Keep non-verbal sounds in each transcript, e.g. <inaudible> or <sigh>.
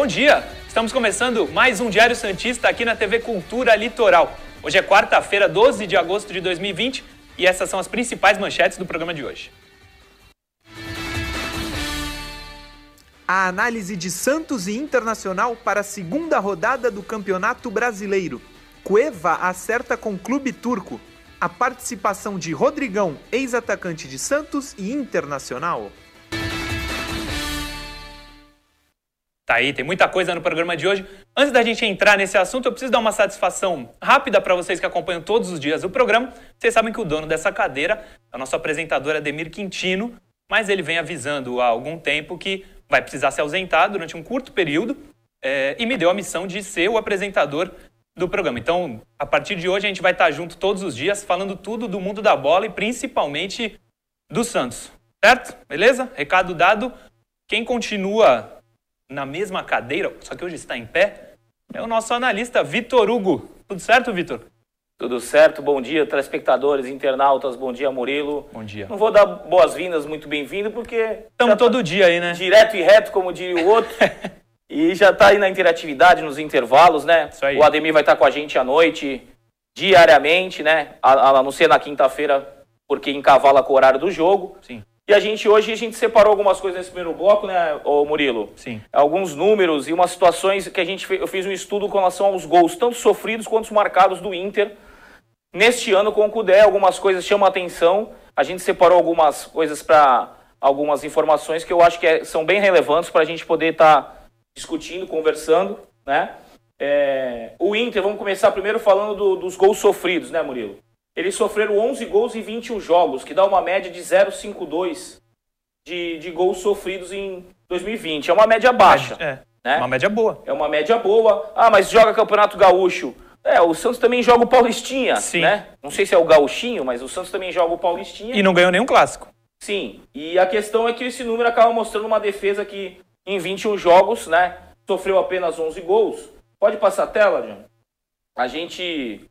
Bom dia! Estamos começando mais um Diário Santista aqui na TV Cultura Litoral. Hoje é quarta-feira, 12 de agosto de 2020 e essas são as principais manchetes do programa de hoje. A análise de Santos e Internacional para a segunda rodada do Campeonato Brasileiro. Cueva acerta com clube turco. A participação de Rodrigão, ex-atacante de Santos e Internacional. Tá aí, tem muita coisa no programa de hoje. Antes da gente entrar nesse assunto, eu preciso dar uma satisfação rápida para vocês que acompanham todos os dias o programa. Vocês sabem que o dono dessa cadeira é o nosso apresentador Ademir Quintino, mas ele vem avisando há algum tempo que vai precisar se ausentar durante um curto período é, e me deu a missão de ser o apresentador do programa. Então, a partir de hoje, a gente vai estar junto todos os dias, falando tudo do mundo da bola e principalmente do Santos. Certo? Beleza? Recado dado. Quem continua na mesma cadeira, só que hoje está em pé, é o nosso analista Vitor Hugo. Tudo certo, Vitor? Tudo certo, bom dia, telespectadores, internautas, bom dia, Murilo. Bom dia. Não vou dar boas-vindas, muito bem-vindo, porque. Estamos tá todo dia aí, né? Direto e reto, como diria o outro. <laughs> e já está aí na interatividade, nos intervalos, né? Isso aí. O Ademir vai estar com a gente à noite, diariamente, né? A, a não ser na quinta-feira, porque encavala com o horário do jogo. Sim. E a gente hoje a gente separou algumas coisas nesse primeiro bloco, né, ô Murilo? Sim. Alguns números e umas situações que a gente fez, eu fiz um estudo com relação aos gols, tanto sofridos quanto marcados do Inter. Neste ano com o Cudé, algumas coisas chamam a atenção. A gente separou algumas coisas para algumas informações que eu acho que é, são bem relevantes para a gente poder estar tá discutindo, conversando, né? É, o Inter, vamos começar primeiro falando do, dos gols sofridos, né, Murilo? Eles sofreram 11 gols em 21 jogos, que dá uma média de 0,52 de, de gols sofridos em 2020. É uma média baixa. É, né? uma média boa. É uma média boa. Ah, mas joga Campeonato Gaúcho. É, o Santos também joga o Paulistinha, Sim. né? Não sei se é o Gauchinho, mas o Santos também joga o Paulistinha. E não ganhou nenhum clássico. Sim, e a questão é que esse número acaba mostrando uma defesa que em 21 jogos, né, sofreu apenas 11 gols. Pode passar a tela, John? A gente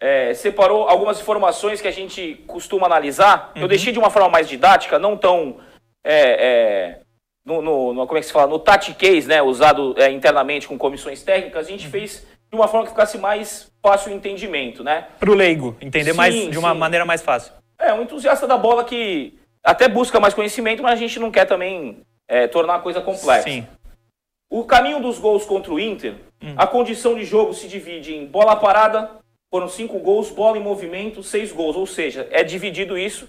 é, separou algumas informações que a gente costuma analisar. Uhum. Eu deixei de uma forma mais didática, não tão. É, é, no, no, como é que se fala? No tatiquês, né? Usado é, internamente com comissões técnicas, a gente fez de uma forma que ficasse mais fácil o entendimento, né? Para o leigo, entender Sim, mais de uma sim. maneira mais fácil. É, um entusiasta da bola que até busca mais conhecimento, mas a gente não quer também é, tornar a coisa complexa. Sim. O caminho dos gols contra o Inter, Hum. a condição de jogo se divide em bola parada, foram cinco gols, bola em movimento, seis gols. Ou seja, é dividido isso,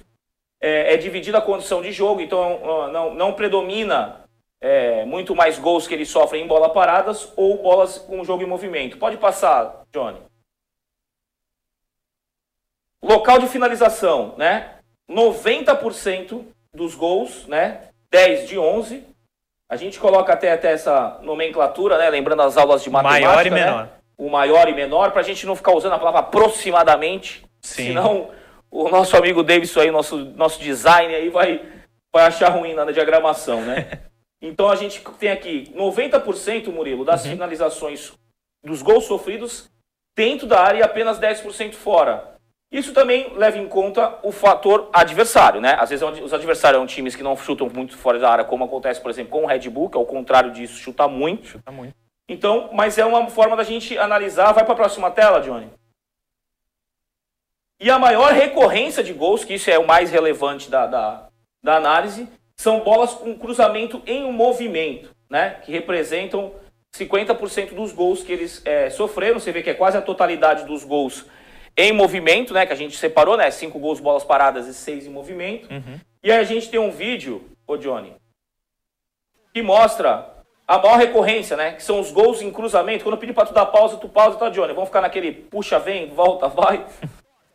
é, é dividida a condição de jogo, então não, não predomina é, muito mais gols que eles sofrem em bola paradas ou bolas com jogo em movimento. Pode passar, Johnny. Local de finalização, né? 90% dos gols, né? 10 de 11. A gente coloca até, até essa nomenclatura, né? Lembrando as aulas de matemática, Maior e né? O maior e menor, pra gente não ficar usando a palavra aproximadamente. Sim. Senão o nosso amigo Davidson aí, nosso, nosso design aí, vai, vai achar ruim na diagramação, né? <laughs> então a gente tem aqui 90%, Murilo, das Uhum. finalizações dos gols sofridos dentro da área e apenas 10% fora. Isso também leva em conta o fator adversário, né? Às vezes os adversários são times que não chutam muito fora da área, como acontece, por exemplo, com o Red Bull, que ao contrário disso, chuta muito. Chuta muito. Então, mas é uma forma da gente analisar. Vai para a próxima tela, Johnny. E a maior recorrência de gols, que isso é o mais relevante da, da, da análise, são bolas com cruzamento em um movimento, né? Que representam 50% dos gols que eles é, sofreram. Você vê que é quase a totalidade dos gols em movimento, né? Que a gente separou, né? Cinco gols, bolas paradas e seis em movimento. Uhum. E aí a gente tem um vídeo, ô Johnny, que mostra a maior recorrência, né? Que são os gols em cruzamento. Quando eu pedir pra tu dar pausa, tu pausa, tá, Johnny? Vamos ficar naquele puxa, vem, volta, <laughs> vai.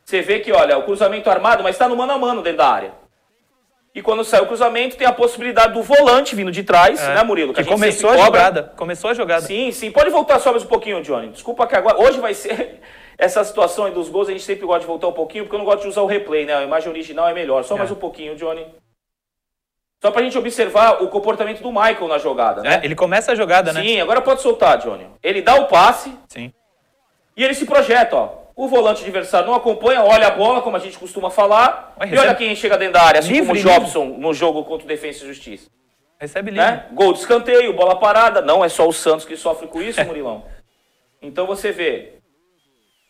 Você vê que, olha, o cruzamento armado, mas tá no mano a mano dentro da área. E quando sai o cruzamento, tem a possibilidade do volante vindo de trás, É. né, Murilo? Que, a gente começou a jogada. Começou a jogada. Sim, sim. Pode voltar só mais um pouquinho, Johnny. Desculpa que agora. Hoje vai ser <laughs> essa situação aí dos gols. A gente sempre gosta de voltar um pouquinho, porque eu não gosto de usar o replay, né? A imagem original é melhor. Só É. mais um pouquinho, Johnny. Só pra gente observar o comportamento do Michael na jogada, né? É, ele começa a jogada, né? Sim, agora pode soltar, Johnny. Ele dá o passe Sim. e ele se projeta, ó. O volante adversário não acompanha, olha a bola, como a gente costuma falar. E olha quem chega dentro da área, assim Livre, como o livre. Jobson no jogo contra o Defensa e Justiça. Recebe livre. Né? Gol de escanteio, bola parada. Não é só o Santos que sofre com isso, Murilão. Então você vê.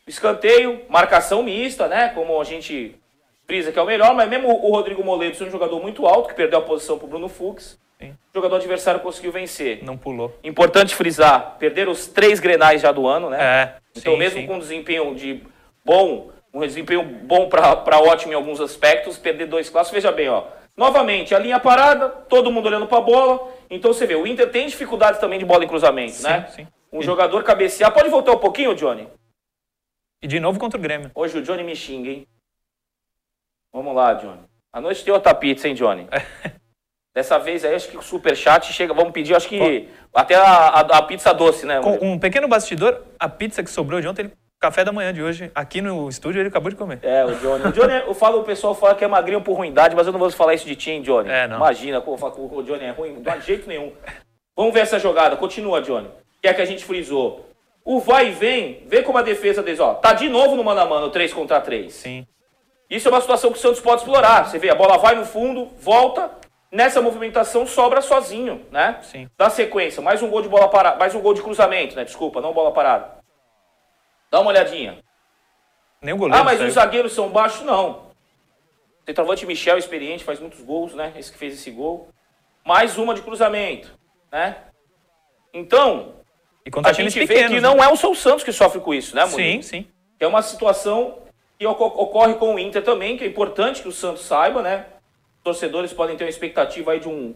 Escanteio, marcação mista, né? Como a gente frisa que é o melhor, mas mesmo o Rodrigo Moledo é um jogador muito alto, que perdeu a posição pro Bruno Fux. Sim. O jogador adversário conseguiu vencer. Não pulou. Importante frisar, perder os três grenais já do ano, né? É. Então, sim, mesmo sim. com um desempenho de bom, um desempenho bom para ótimo em alguns aspectos, perder dois classes, veja bem, ó. Novamente, a linha parada, todo mundo olhando para a bola. Então você vê, o Inter tem dificuldades também de bola em cruzamento, Sim, né? sim. Um E- jogador cabecear. Pode voltar um pouquinho, Johnny? E de novo contra o Grêmio. Hoje o Johnny me xinga, hein? Vamos lá, Johnny. A noite tem outra pizza, hein, Johnny? Dessa vez aí, acho que o superchat chega. Vamos pedir, acho que até a, a- a pizza doce, né? Com um pequeno bastidor, a pizza que sobrou de ontem, ele, café da manhã de hoje, aqui no estúdio, ele acabou de comer. É, o Johnny. O Johnny, eu falo, o pessoal fala que é magrinho por ruindade, mas eu não vou falar isso de ti, hein, Johnny. É, não. Imagina, pô, o Johnny é ruim, de jeito nenhum. Vamos ver essa jogada. Continua, Johnny. Que é que a gente frisou. O vai e vem, vê como a defesa deles, ó, tá de novo no mano a mano, 3 contra 3. Sim. Isso é uma situação que o Santos pode explorar. Você vê, a bola vai no fundo, volta, nessa movimentação sobra sozinho, né? Sim. Dá sequência, mais um gol de bola parada, mais um gol de cruzamento, né? Desculpa, não bola parada. Dá uma olhadinha. Nem o goleiro. Ah, mas saiu. os zagueiros são baixos? Não. Centroavante Michel, experiente, faz muitos gols, né? Esse que fez esse gol. Mais uma de cruzamento, né? Então, a gente vê pequenos. que né? não é o São Santos que sofre com isso, né, Murilo? Sim, sim. É uma situação que oco- ocorre com o Inter também, que é importante que o Santos saiba, né? Os torcedores podem ter uma expectativa aí de um,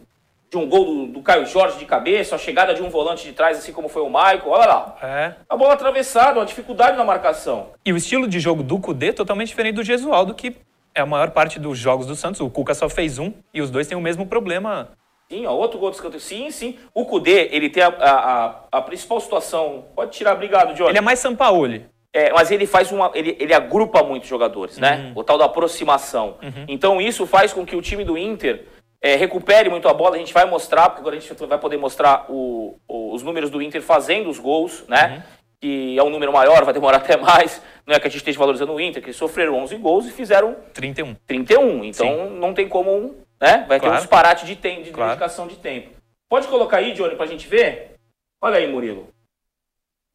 de um gol do, do Caio Jorge de cabeça, a chegada de um volante de trás, assim como foi o Maicon. Olha lá. É. A bola atravessada, uma dificuldade na marcação. E o estilo de jogo do Cudê é totalmente diferente do Gesualdo, que é a maior parte dos jogos do Santos. O Cuca só fez um e os dois têm o mesmo problema. Sim, ó, outro gol de escanteio. Sim, sim. O Cudê, ele tem a, a, a- a principal situação. Pode tirar, obrigado, Johnny. Ele é mais Sampaoli. É, mas ele faz uma. Ele, ele agrupa muitos jogadores, né? O tal da aproximação. Então isso faz com que o time do Inter é, recupere muito a bola. A gente vai mostrar, porque agora a gente vai poder mostrar o- o- os números do Inter fazendo os gols, né? Que é um número maior, vai demorar até mais. Não é que a gente esteja valorizando o Inter, que eles sofreram 11 gols e fizeram 31. 31. Então não tem como. Né? Vai ter um Claro. disparate de, tem, de Claro. dedicação de tempo. Pode colocar aí, Johnny, pra gente ver? Olha aí, Murilo.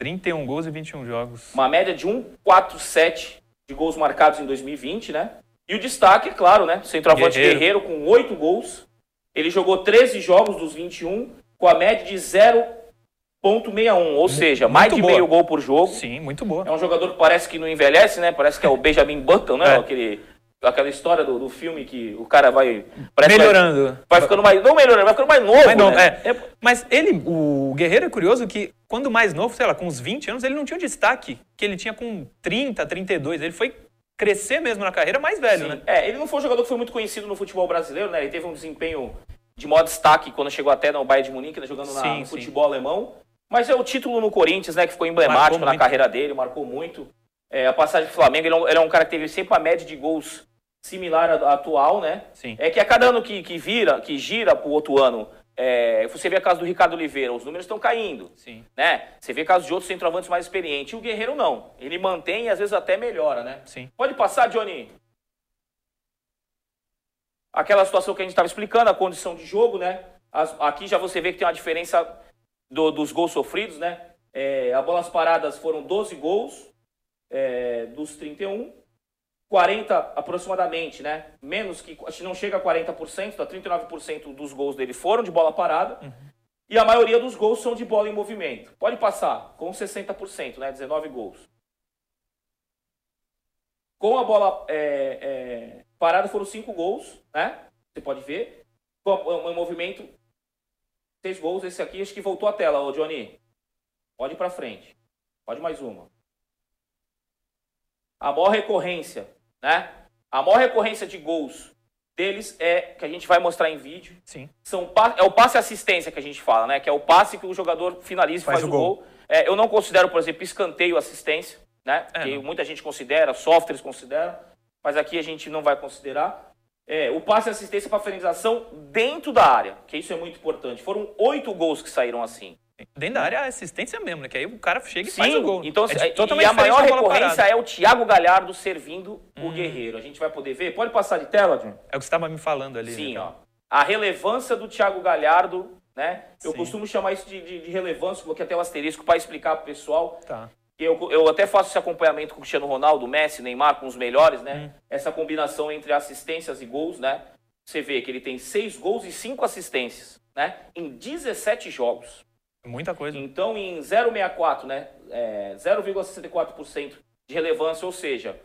31 gols e 21 jogos. Uma média de 1,47 de gols marcados em 2020, né? E o destaque, é claro, né? Centroavante Guerreiro. Guerreiro, com 8 gols. Ele jogou 13 jogos dos 21, com a média de 0,61. Ou seja, mais muito de boa. meio gol por jogo. Sim, muito boa. É um jogador que parece que não envelhece, né? Parece que é o Benjamin Button, né? É. Aquele, aquela história do, do filme que o cara vai... que vai- Melhorando. Vai, ficando mais... Não melhorando, vai ficando mais novo, Mas não, né? é. Mas ele, o Guerreiro é curioso que, quando mais novo, sei lá, com uns 20 anos, ele não tinha o destaque que ele tinha com 30, 32. Ele foi crescer mesmo na carreira mais velho, Sim. né? É, ele não foi um jogador que foi muito conhecido no futebol brasileiro, né? Ele teve um desempenho de maior destaque quando chegou até no Bayern de Munique, né? jogando na- Sim, no sim. futebol alemão. Mas é o título no Corinthians, né? Que ficou emblemático Marcou na muito. carreira dele, marcou muito. É, a passagem do Flamengo, ele é, um, ele é um cara que teve sempre uma média de gols similar à atual, né? Sim. É que a cada ano que, que vira, que gira pro outro ano, é, você vê a caso do Ricardo Oliveira, os números estão caindo Sim. né? Você vê casos de outros centroavantes mais experientes. E o Guerreiro não. Ele mantém e às vezes até melhora, né? Sim. Pode passar, Johnny. Aquela situação que a gente estava explicando, a condição de jogo, né? As- aqui já você vê que tem uma diferença do- dos gols sofridos, né? É, a bolas paradas foram 12 gols é, dos 31. 40 aproximadamente, né? Menos que. Acho que não chega a 40%, tá? 39% dos gols dele foram de bola parada. E a maioria dos gols são de bola em movimento. Pode passar, com 60%, né? 19 gols. Com a bola é, é, parada foram 5 gols, né? Você pode ver. Com o movimento, 6 gols. Esse aqui acho que voltou a tela, ô Johnny. Pode ir pra frente. Pode mais uma. A maior recorrência, né? A maior recorrência de gols deles é que a gente vai mostrar em vídeo Sim. são é o passe assistência que a gente fala, né? Que é o passe que o jogador finaliza e Faz faz, o o gol. gol. É, eu não considero, por exemplo, escanteio assistência, né? É, que não. muita gente considera, softwares consideram, mas aqui a gente não vai considerar. É, o passe assistência para finalização dentro da área, que isso é muito importante. Foram oito gols que saíram assim. Dentro da área é assistência mesmo, né? Que aí o cara chega e faz Sim, o gol. então é e totalmente a diferente maior recorrência é o Thiago Galhardo servindo o Hum. Guerreiro. A gente vai poder ver. Pode passar de tela, John? É o que você estava me falando ali. Sim, né? ó. a relevância do Thiago Galhardo, né? Eu Sim. costumo chamar isso de, de, de relevância, coloquei até o asterisco para explicar pro pessoal. Tá. Eu, eu até faço esse acompanhamento com o Cristiano Ronaldo, Messi, Neymar, com os melhores, né? Hum. Essa combinação entre assistências e gols, né? Você vê que ele tem seis gols e cinco assistências, né? Em 17 jogos. Muita coisa. Então, em 0,64, né? É, 0,64% de relevância, ou seja,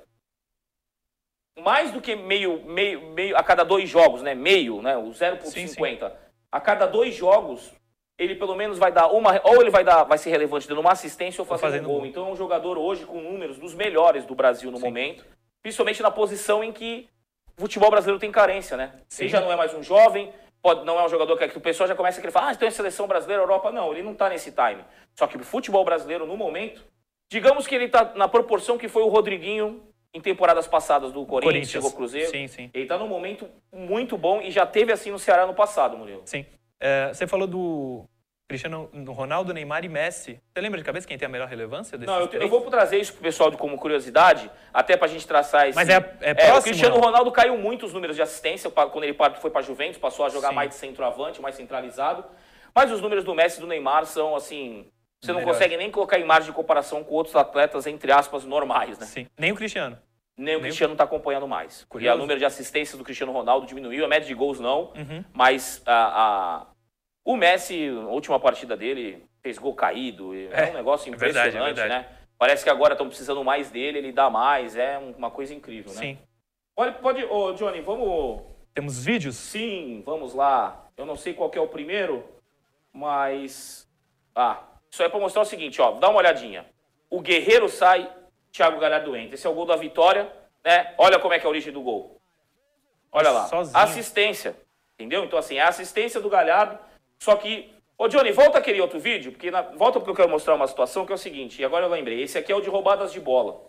mais do que meio, meio, meio a cada dois jogos, né? Meio, né? O 0,50. A cada dois jogos, ele pelo menos vai dar uma. Ou ele vai dar, vai ser relevante dando uma assistência ou fazendo, fazendo um gol. gol. Então é um jogador hoje com números dos melhores do Brasil no Sim. momento. Principalmente na posição em que o futebol brasileiro tem carência, né? Sim. Ele já não é mais um jovem, pode, não é um jogador que, que o pessoal já começa a querer falar, ah, então é seleção brasileira, Europa. Não, ele não tá nesse time. Só que o futebol brasileiro, no momento, digamos que ele tá na proporção que foi o Rodriguinho em temporadas passadas do Corinthians, chegou Cruzeiro. Sim, sim. Ele tá num momento muito bom e já teve assim no Ceará no passado, Murilo. Sim. É, você falou do Cristiano do Ronaldo, Neymar e Messi. Você lembra de cabeça quem tem a melhor relevância desses Não, eu, eu vou trazer isso pro pessoal de- como curiosidade, até pra gente traçar esse. Mas é- é o próximo, Cristiano não? Ronaldo caiu muito os números de assistência quando ele foi pra Juventus, passou a jogar Sim. mais de centroavante, mais centralizado. Mas os números do Messi e do Neymar são assim. Você não Melhores. consegue nem colocar em margem de comparação com outros atletas, entre aspas, normais, né? Sim. Nem o Cristiano. Nem o Nem o- Cristiano tá acompanhando mais. Curioso. E o número de assistências do Cristiano Ronaldo diminuiu, a média de gols não. Uhum. Mas a- o Messi, na última partida dele, fez gol caído. É, É, um negócio é verdade, impressionante, é verdade. né? Parece que agora estão precisando mais dele, ele dá mais. É um- uma coisa incrível, né? Sim. Pode, pode, ô Johnny, vamos. Temos vídeos? Sim, vamos lá. Eu não sei qual que é o primeiro, mas. Ah, isso aí é pra mostrar o seguinte, ó. Dá uma olhadinha. O Guerreiro sai, Thiago Galhardo entra. Esse é o gol da vitória, né? Olha como é que é a origem do gol. Olha lá. Sozinho. Assistência. Entendeu? Então, assim, é a assistência do Galhardo. Só que. Ô, Johnny, volta aquele outro vídeo, porque na- volta porque eu quero mostrar uma situação que é o seguinte, e agora eu lembrei. Esse aqui é o de roubadas de bola.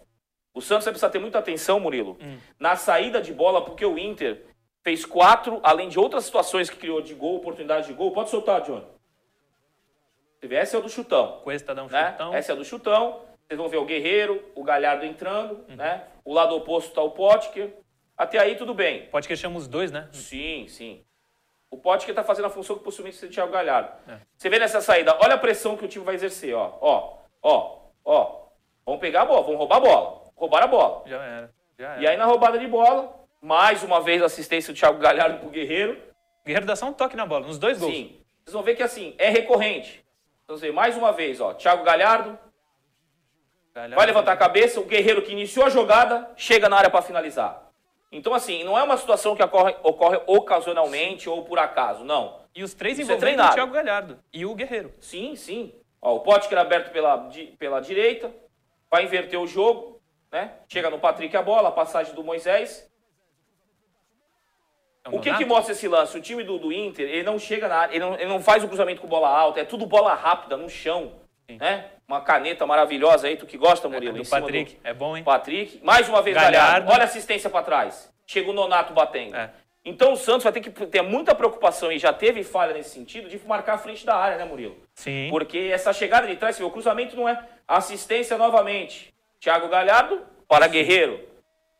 O Santos vai precisar ter muita atenção, Murilo, na saída de bola, porque o Inter fez quatro, além de outras situações que criou de gol, oportunidade de gol. Pode soltar, Johnny. Esse é o do chutão Cuesta dá um né? chutão. Essa é do chutão. Vocês vão ver o Guerreiro, o Galhardo entrando, né? O lado oposto tá o Potker. Até aí tudo bem. Pode que chama os dois, né? Sim, sim. O Potker tá fazendo a função que possivelmente o Thiago Galhardo. É. Você vê nessa saída, olha a pressão que o time vai exercer, ó. Ó, ó, ó. Vamos pegar a bola, vamos roubar a bola. Roubar a bola. Já era. Já era. E aí na roubada de bola, mais uma vez a assistência do Thiago Galhardo pro Guerreiro. Guerreiro dá só um toque na bola, nos dois gols. Sim. Vocês vão ver que assim, é recorrente. Então, você vê, mais uma vez, ó. Thiago Galhardo, Galhardo- Vai levantar a cabeça, o guerreiro que iniciou a jogada chega na área para finalizar. Então, assim, não é uma situação que ocorre, ocorre ocasionalmente ou por acaso, não. E os três Isso é envolvendo treinado. o Thiago Galhardo e o Guerreiro. Sim, sim. Ó, o Potker aberto pela, di- pela direita, vai inverter o jogo, né? Chega no Patrick a bola, a passagem do Moisés. É O que, que mostra esse lance? O time do, do Inter, ele não chega na área, ele não, ele não faz o cruzamento com bola alta, é tudo bola rápida, no chão, né? Uma caneta maravilhosa aí, tu que gosta, Murilo, do em cima Patrick. É bom, hein? Patrick. Mais uma vez, Galhardo. Galhardo. Olha a assistência para trás. Chega o Nonato batendo. É. Então o Santos vai ter que ter muita preocupação e já teve falha nesse sentido de marcar a frente da área, né, Murilo? Sim. Porque essa chegada de trás, o cruzamento não é assistência novamente. Thiago Galhardo para Guerreiro.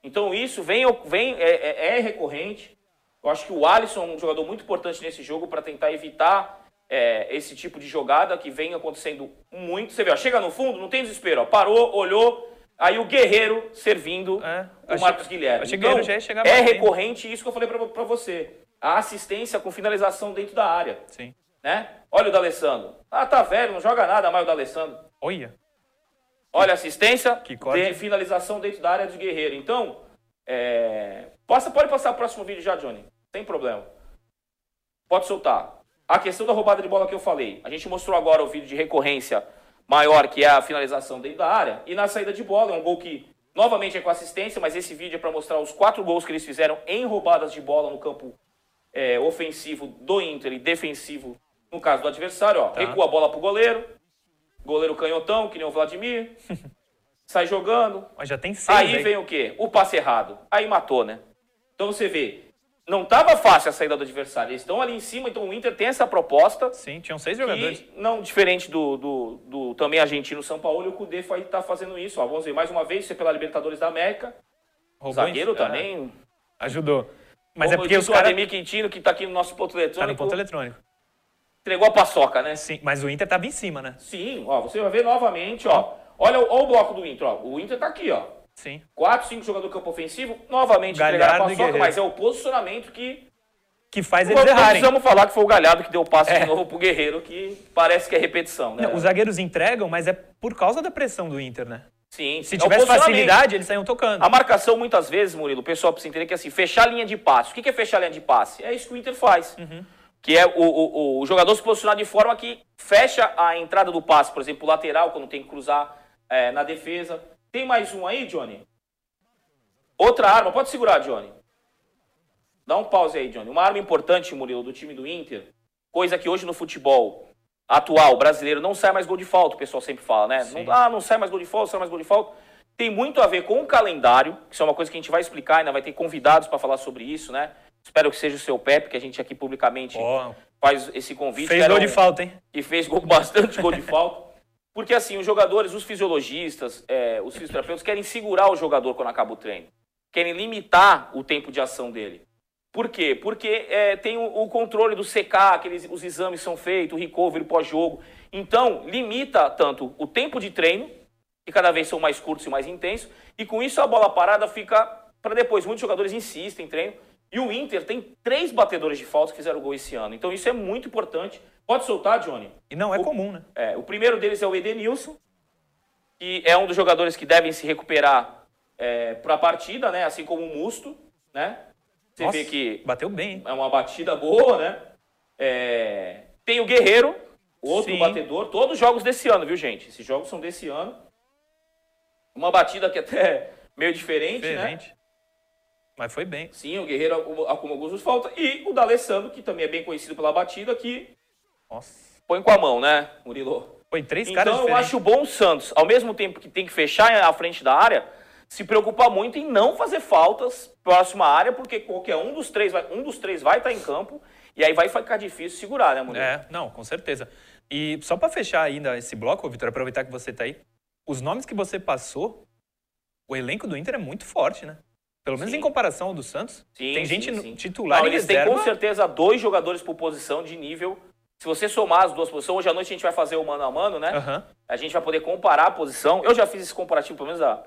Então isso vem, vem é, é- é recorrente. Eu acho que o Alisson é um jogador muito importante nesse jogo para tentar evitar é, esse tipo de jogada que vem acontecendo muito. Você vê, ó, chega no fundo, não tem desespero. Ó, parou, olhou, aí o Guerreiro servindo É, o achei- Marcos Guilherme. achei Então, já é recorrente isso que eu falei para você. A assistência com finalização dentro da área Sim. né? Olha o D'Alessandro. Ah, tá velho, não joga nada mais o D'Alessandro. Olha. Olha a assistência, Que tem finalização dentro da área de Guerreiro. Então, é... Passa, pode passar o próximo vídeo já, Johnny. Sem problema. Pode soltar. A questão da roubada de bola que eu falei. A gente mostrou agora o vídeo de recorrência maior, que é a finalização dentro da área. E na saída de bola, é um gol que, novamente, é com assistência, mas esse vídeo é para mostrar os quatro gols que eles fizeram em roubadas de bola no campo é, ofensivo do Inter e defensivo, no caso do adversário. Ó, Tá. Recua a bola pro goleiro. Goleiro canhotão, que nem o Vladimir. <laughs> sai jogando. Mas já tem seis Aí aí. vem o quê? O passe errado. Aí matou, né? Então você vê, não estava fácil a saída do adversário. Eles estão ali em cima, então o Inter tem essa proposta. Sim, tinham seis jogadores. Que, não diferente do, do, do também argentino São Paulo, o Cudê estar fazendo isso. Ó, vamos ver mais uma vez, isso é pela Libertadores da América. Roubou zagueiro é, também. ajudou. Mas é Como porque disse os caras. O Ademir Quintino, que tá aqui no nosso ponto Tá eletrônico, no ponto eletrônico. entregou a paçoca, né? Sim, mas o Inter tava em cima, né? Sim, ó, você vai ver novamente, ó. Olha, o- ó o bloco do Inter, ó. O Inter tá aqui, ó. Sim. 4, 5 jogadores do campo ofensivo, novamente entregaram a paçoca, mas é o posicionamento que Que faz eles errarem. precisamos falar que foi o Galhardo que deu o passe É. de novo pro Guerreiro, que parece que é repetição, né? Não, os zagueiros entregam, mas é por causa da pressão do Inter, né? Sim, Se é tivesse facilidade, eles saíam tocando. A marcação, muitas vezes, Murilo, o pessoal precisa entender que é assim, fechar a linha de passe. O que que é fechar a linha de passe? É isso que o Inter faz. Uhum. Que é o, o, o jogador se posicionar de forma que fecha a entrada do passe. Por exemplo, o lateral, quando tem que cruzar é, na defesa. Tem mais um aí, Johnny? Outra arma. Pode segurar, Johnny. Dá um pause aí, Johnny. Uma arma importante, Murilo, do time do Inter. Coisa que hoje no futebol atual, brasileiro, não sai mais gol de falta, o pessoal sempre fala, né? Não, ah, não sai mais gol de falta, sai mais gol de falta. Tem muito a ver com o calendário, que isso é uma coisa que a gente vai explicar, ainda vai ter convidados para falar sobre isso, né? Espero que seja o seu Pepe, que a gente aqui publicamente Ó, faz esse convite. fez gol de um- falta, hein? que fez gol- <laughs> bastante gol de falta. Porque assim, os jogadores, os fisiologistas, é, os fisioterapeutas querem segurar o jogador quando acaba o treino. Querem limitar o tempo de ação dele. Por quê? Porque é, tem o, o controle do CK, aqueles, os exames são feitos, o recovery pós-jogo. Então, limita tanto o tempo de treino, que cada vez são mais curtos e mais intensos, e com isso a bola parada fica para depois. Muitos jogadores insistem em treino. E o Inter tem três batedores de falta que fizeram gol esse ano. Então isso é muito importante. Pode soltar, Johnny? E não é O- comum, né? É, o primeiro deles é o Edenilson, que é um dos jogadores que devem se recuperar para a partida, né? Assim como o Musto, né? Você Nossa, vê que bateu bem, hein? é uma batida boa, né? É, Tem o Guerreiro, outro Sim. batedor. Todos os jogos desse ano, viu, gente? Esses jogos são desse ano. Uma batida que até é meio diferente, né? Mas foi bem. Sim, o Guerreiro acumula alguns falta. E o D'Alessandro, que também é bem conhecido pela batida, que Nossa. põe com a mão, né, Murilo? Foi três caras Então eu acho bom o Santos, ao mesmo tempo que tem que fechar a frente da área, se preocupar muito em não fazer faltas próxima à área, porque qualquer um dos três vai, um dos três vai estar em campo e aí vai ficar difícil segurar, né, Murilo? É, não, com certeza. E só pra fechar ainda esse bloco, Vitor, aproveitar que você tá aí, os nomes que você passou, o elenco do Inter é muito forte, né? Pelo menos Sim. em comparação ao do Santos. Sim, tem gente sim. titular Não, e eles têm reserva. com certeza dois jogadores por posição de nível. Se você somar as duas posições, hoje à noite a gente vai fazer o mano a mano, né? Aham. A gente vai poder comparar a posição. Eu já fiz esse comparativo, pelo menos a,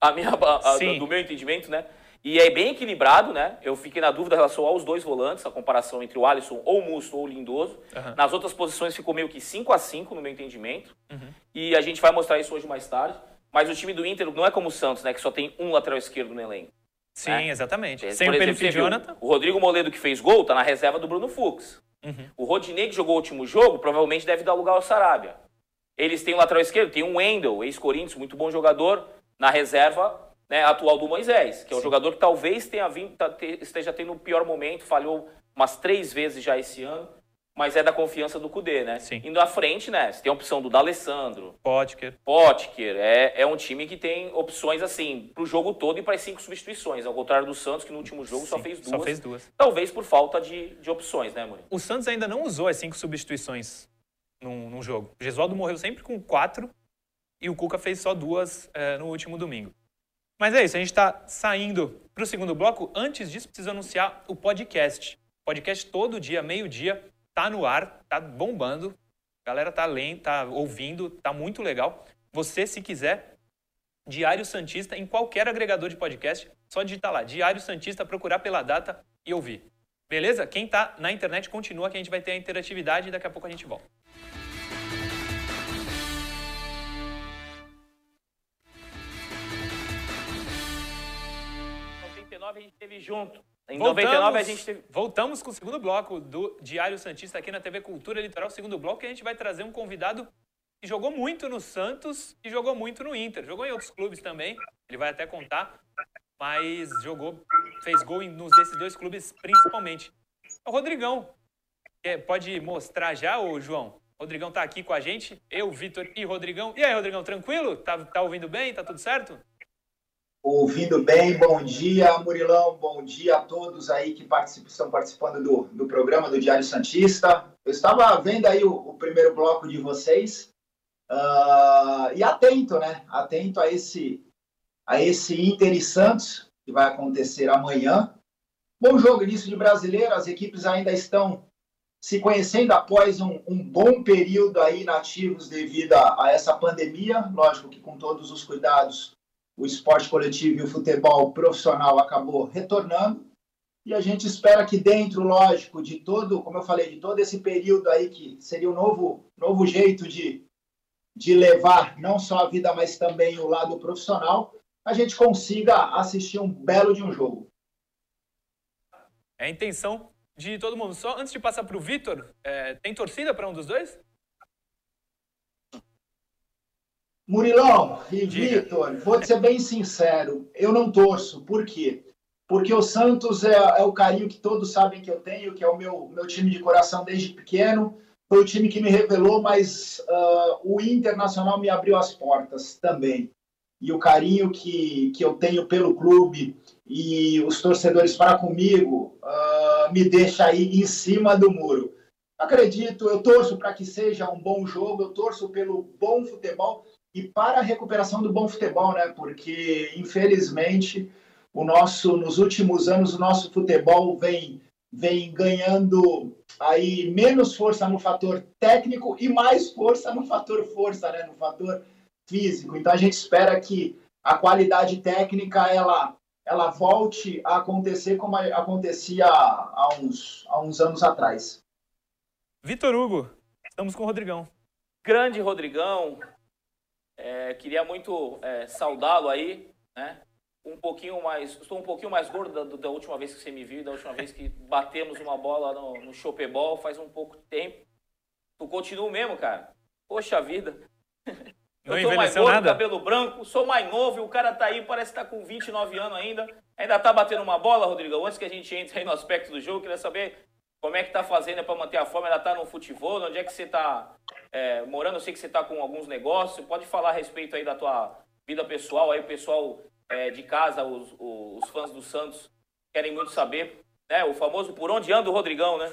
a minha, a- a- Sim. do meu entendimento, né? E é bem equilibrado, né? Eu fiquei na dúvida em relação aos dois volantes, a comparação entre o Alisson ou o Musto ou o Lindoso. Aham. Nas outras posições ficou meio que 5 a 5 no meu entendimento. Uhum. E a gente vai mostrar isso hoje mais tarde. Mas o time do Inter não é como o Santos, né? Que só tem um lateral esquerdo no elenco. Sim, É. exatamente. Por Sem o exemplo, Felipe viu, Jonathan. O Rodrigo Moledo que fez gol tá na reserva do Bruno Fux. Uhum. O Rodinei que jogou o último jogo provavelmente deve dar lugar ao Sarabia. Eles têm um lateral esquerdo, tem um Wendel, ex-Corinthians, muito bom jogador, na reserva né, atual do Moisés, que é um Sim. jogador que talvez tenha vindo, tá- te- esteja tendo o pior momento, falhou umas três vezes já esse ano, mas é da confiança do Cudê, né? Sim. Indo à frente, né? Você tem a opção do D'Alessandro, Potker. Potker, é, é um time que tem opções assim pro jogo todo e para as cinco substituições, ao contrário do Santos, que no último jogo só Sim, fez duas. Só fez duas. Talvez por falta de, de opções, né, Murilo? O Santos ainda não usou as cinco substituições num, num jogo. O Gesualdo morreu sempre com quatro e o Cuca fez só duas eh, no último domingo. Mas é isso, a gente está saindo para o segundo bloco. Antes disso, preciso anunciar o podcast. Podcast todo dia, meio-dia, tá no ar, tá bombando. A galera tá lendo, tá ouvindo, tá muito legal. Você, se quiser, Diário Santista em qualquer agregador de podcast, só digitar lá, Diário Santista, procurar pela data e ouvir. Beleza? Quem tá na internet continua que a gente vai ter a interatividade e daqui a pouco a gente volta. Em 99 a gente teve junto. Em Voltamos, 99 a gente teve. voltamos com o segundo bloco do Diário Santista aqui na TV Cultura Litoral. Segundo bloco que a gente vai trazer um convidado que jogou muito no Santos e jogou muito no Inter. Jogou em outros clubes também, ele vai até contar, mas jogou, fez gol em, nos desses dois clubes principalmente. É o Rodrigão. É, pode mostrar já, ô João? O Rodrigão tá aqui com a gente, eu, Vitor e Rodrigão. E aí, Rodrigão, tranquilo? Tá, tá ouvindo bem? Tá tudo certo? Ouvindo bem, bom dia, Murilão, bom dia a todos aí que estão participando do, do programa do Diário Santista. Eu estava vendo aí o, o primeiro bloco de vocês ah, e atento, né? Atento a esse, a esse Inter e Santos que vai acontecer amanhã Bom jogo, início de brasileiro, as equipes ainda estão se conhecendo após um, um bom período aí nativos devido a, a, essa pandemia. Lógico que com todos os cuidados, o esporte coletivo e o futebol profissional acabou retornando. E a gente espera que dentro, lógico, de todo, como eu falei, de todo esse período aí que seria um novo, novo jeito de, de levar não só a vida, mas também o lado profissional, a gente consiga assistir um belo de um jogo. É a intenção de todo mundo. Só antes de passar para o Vitor, é, tem torcida para um dos dois? Murilão e Vitor, vou ser bem sincero, eu não torço. Por quê? Porque o Santos é, é, o carinho que todos sabem que eu tenho, que é o meu, meu time de coração desde pequeno. Foi o time que me revelou, mas uh, o Internacional me abriu as portas também. E o carinho que, que eu tenho pelo clube e os torcedores para comigo uh, me deixa aí em cima do muro. Acredito, eu torço para que seja um bom jogo, eu torço pelo bom futebol e para a recuperação do bom futebol, né? Porque infelizmente o nosso, nos últimos anos, o nosso futebol vem vem ganhando aí menos força no fator técnico e mais força no fator força, né? No fator físico. Então a gente espera que a qualidade técnica ela ela volte a acontecer como acontecia há uns, há uns anos atrás. Vitor Hugo, estamos com o Rodrigão. Grande Rodrigão, é, queria muito é, saudá-lo aí, né? Um pouquinho mais, estou um pouquinho mais gordo da, da, última vez que você me viu, da última vez que batemos uma bola no, no Chopebol, faz um pouco de tempo. Tu continua mesmo, cara? Poxa vida. <laughs> Não eu tô mais gordo, nada. cabelo branco, sou mais novo e o cara tá aí, parece que tá com 29 anos ainda. Ainda tá batendo uma bola, Rodrigo? Antes que a gente entre aí no aspecto do jogo, queria saber como é que tá fazendo para manter a forma. Ainda tá no futebol? Onde é que você tá é, morando? Eu sei que você tá com alguns negócios. Pode falar a respeito aí da tua vida pessoal, aí o pessoal é, de casa, os, os, os fãs do Santos querem muito saber, né? O famoso por onde anda o Rodrigão, né?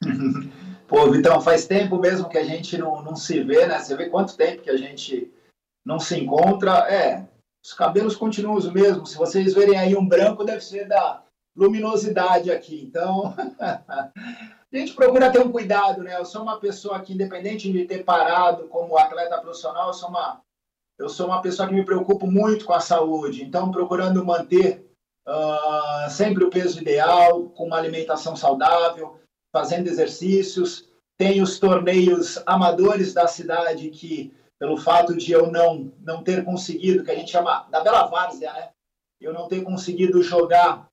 <laughs> Pô, Vitão, faz tempo mesmo que a gente não, não se vê, né? Você vê quanto tempo que a gente não se encontra. É, os cabelos continuam os mesmos. Se vocês verem aí um branco, deve ser da luminosidade aqui. Então, <laughs> a gente procura ter um cuidado, né? Eu sou uma pessoa que, independente de ter parado como atleta profissional, eu sou uma, eu sou uma pessoa que me preocupo muito com a saúde. Então, procurando manter uh, sempre o peso ideal, com uma alimentação saudável, fazendo exercícios. Tem os torneios amadores da cidade que, pelo fato de eu não, não ter conseguido, que a gente chama da Bela Várzea, né? Eu não ter conseguido jogar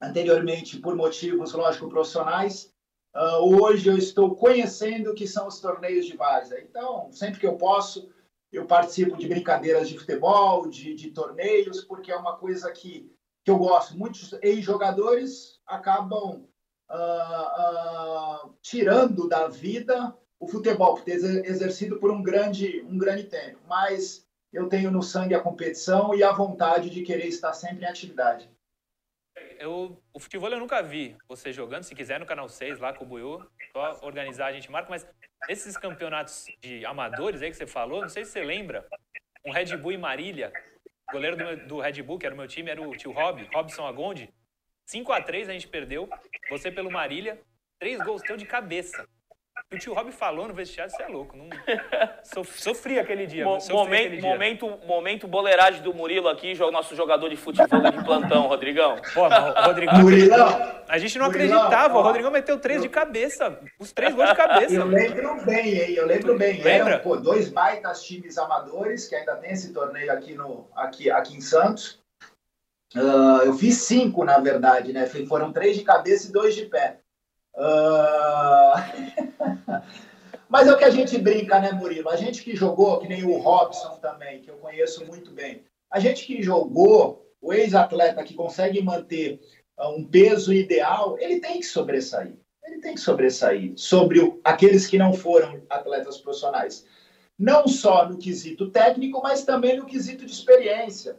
anteriormente por motivos, lógico, profissionais. Uh, hoje eu estou conhecendo o que são os torneios de várzea. Então, sempre que eu posso, eu participo de brincadeiras de futebol, de, de torneios, porque é uma coisa que, que eu gosto. Muitos ex-jogadores acabam uh, uh, tirando da vida o futebol, por ter exercido por um grande, um grande tempo. Mas eu tenho no sangue a competição e a vontade de querer estar sempre em atividade. Eu, o futebol eu nunca vi você jogando. Se quiser, no canal 6, lá com o Buiu, só organizar a gente marca. Mas esses campeonatos de amadores aí que você falou, não sei se você lembra, um Red Bull em Marília, o goleiro do, do Red Bull, que era o meu time, era o tio Rob, Robson Agondi. 5 a 3 a gente perdeu. Você pelo Marília. Três gols teu de cabeça. O tio Rob falou no vestiário, você é louco. Não... <laughs> Sofri aquele dia. Mo sofri momento, aquele dia. momento, momento boleiragem do Murilo aqui, nosso jogador de futebol de plantão, Rodrigão. Pô, Rodrigão. Murilão. A gente não Murilão, acreditava. Ó, o Rodrigão meteu três eu... de cabeça. Os três gols de <laughs> cabeça. Eu lembro bem, hein? Eu lembro bem. Lembra? Eram, pô, dois baitas times amadores, que ainda tem esse torneio aqui, no, aqui, aqui em Santos. Uh, eu fiz cinco, na verdade, né? Foram três de cabeça e dois de pé. Uh... <laughs> Mas é o que a gente brinca, né, Murilo? A gente que jogou, que nem o Robson também, que eu conheço muito bem. A gente que jogou, o ex-atleta que consegue manter uh, um peso ideal, ele tem que sobressair. Ele tem que sobressair sobre aqueles que não foram atletas profissionais. Não só no quesito técnico, mas também no quesito de experiência.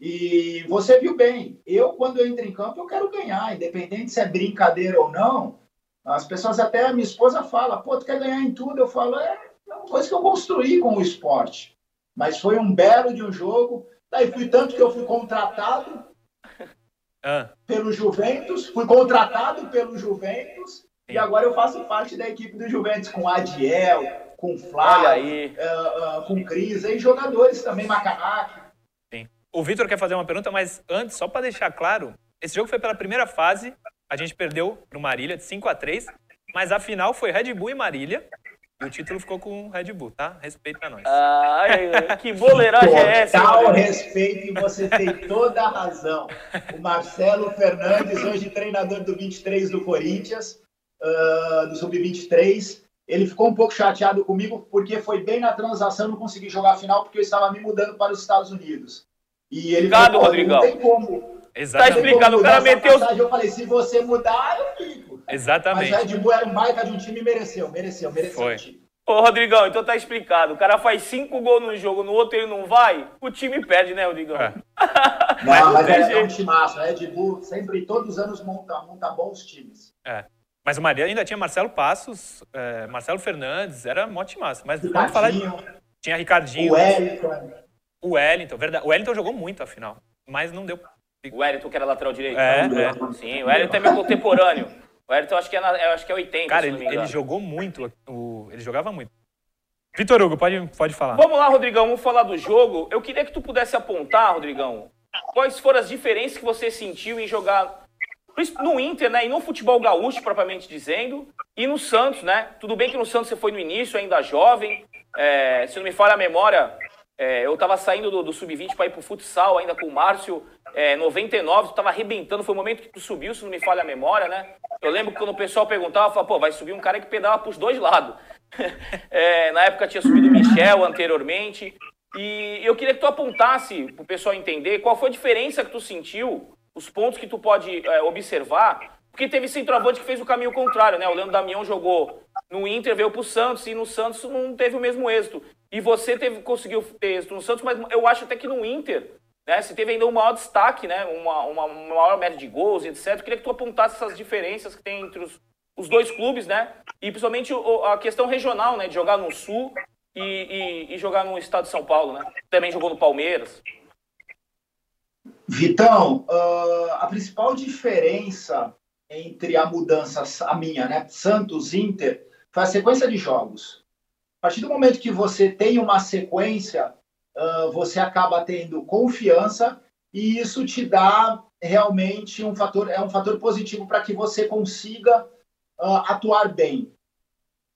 E você viu bem, eu, quando eu entro em campo, eu quero ganhar, independente se é brincadeira ou não. As pessoas, até a minha esposa fala, pô, tu quer ganhar em tudo? Eu falo, é, é uma coisa que eu construí com o esporte. Mas foi um belo de um jogo. Daí fui tanto que eu fui contratado. <laughs> ah. pelo Juventus, fui contratado pelo Juventus Sim. e agora eu faço parte da equipe do Juventus com Adiel, com Flávio, uh, uh, com Cris e jogadores também, Macanac. Sim. O Vitor quer fazer uma pergunta, mas antes, só para deixar claro, esse jogo foi pela primeira fase, a gente perdeu para o Marília de 5 a 3 mas a final foi Red Bull e Marília. E o título ficou com o Red Bull, tá? Respeito pra nós. Ai, que boleiragem é essa? Total respeito e você tem toda a razão. O Marcelo Fernandes, hoje treinador do 23 do Corinthians, uh, do Sub-23, ele ficou um pouco chateado comigo porque foi bem na transação, não consegui jogar a final porque eu estava me mudando para os Estados Unidos. E ele Obrigado, falou, Rodrigão. Não tem como. Exatamente. Tá explicado, o cara meteu. Eu falei, se você mudar, eu fico. Exatamente. Mas o Red Bull era um baita de um time e mereceu, mereceu, mereceu Foi. o time. Ô, Rodrigão, então tá explicado. O cara faz cinco gols no jogo, no outro ele não vai, o time perde, né, Rodrigão? É. <laughs> não, mas, mas é, é um timaço. A Red Bull sempre, todos os anos, monta, monta bons times. É. Mas o Maria ainda tinha Marcelo Passos, é, Marcelo Fernandes, era mó timaço. Mas vamos falar de... Tinha Ricardinho. O Wellington. O Wellington, verdade. O Wellington jogou muito, afinal. Mas não deu. O Wellington, que era lateral direito. É, é. Sim, o Wellington é meu contemporâneo. O Ayrton acho que é, na, eu acho que é 80. Cara, ele, ele, jogou muito. O, ele jogava muito. Vitor Hugo, pode, pode falar. Vamos lá, Rodrigão, vamos falar do jogo. Eu queria que tu pudesse apontar, Rodrigão, quais foram as diferenças que você sentiu em jogar no Inter, né? E no futebol gaúcho, propriamente dizendo, e no Santos, né? Tudo bem que no Santos você foi no início, ainda jovem. É, se não me falha a memória, é, eu estava saindo do, do Sub-20 para ir pro futsal ainda com o Márcio. É, 99, tu tava arrebentando, foi o momento que tu subiu, se não me falha a memória, né? Eu lembro que quando o pessoal perguntava, falava, pô, vai subir um cara que pedala pros dois lados. <laughs> é, na época tinha subido o Michel anteriormente. E eu queria que tu apontasse pro pessoal entender qual foi a diferença que tu sentiu, os pontos que tu pode é, observar, porque teve centroavante que fez o caminho contrário, né? O Leandro Damião jogou no Inter, veio pro Santos, e no Santos não teve o mesmo êxito. E você teve, conseguiu ter êxito no Santos, mas eu acho até que no Inter né? Você teve ainda um maior destaque, né? uma, uma, maior média de gols, etc. Eu queria que tu apontasse essas diferenças que tem entre os, os dois clubes, né? E principalmente a questão regional, né? De jogar no Sul e, e, e, jogar no estado de São Paulo, né? Também jogou no Palmeiras. Vitão, uh, a principal diferença entre a mudança, a minha, né? Santos Inter, foi a sequência de jogos. A partir do momento que você tem uma sequência uh, você acaba tendo confiança e isso te dá realmente um fator é um fator positivo para que você consiga uh, atuar bem.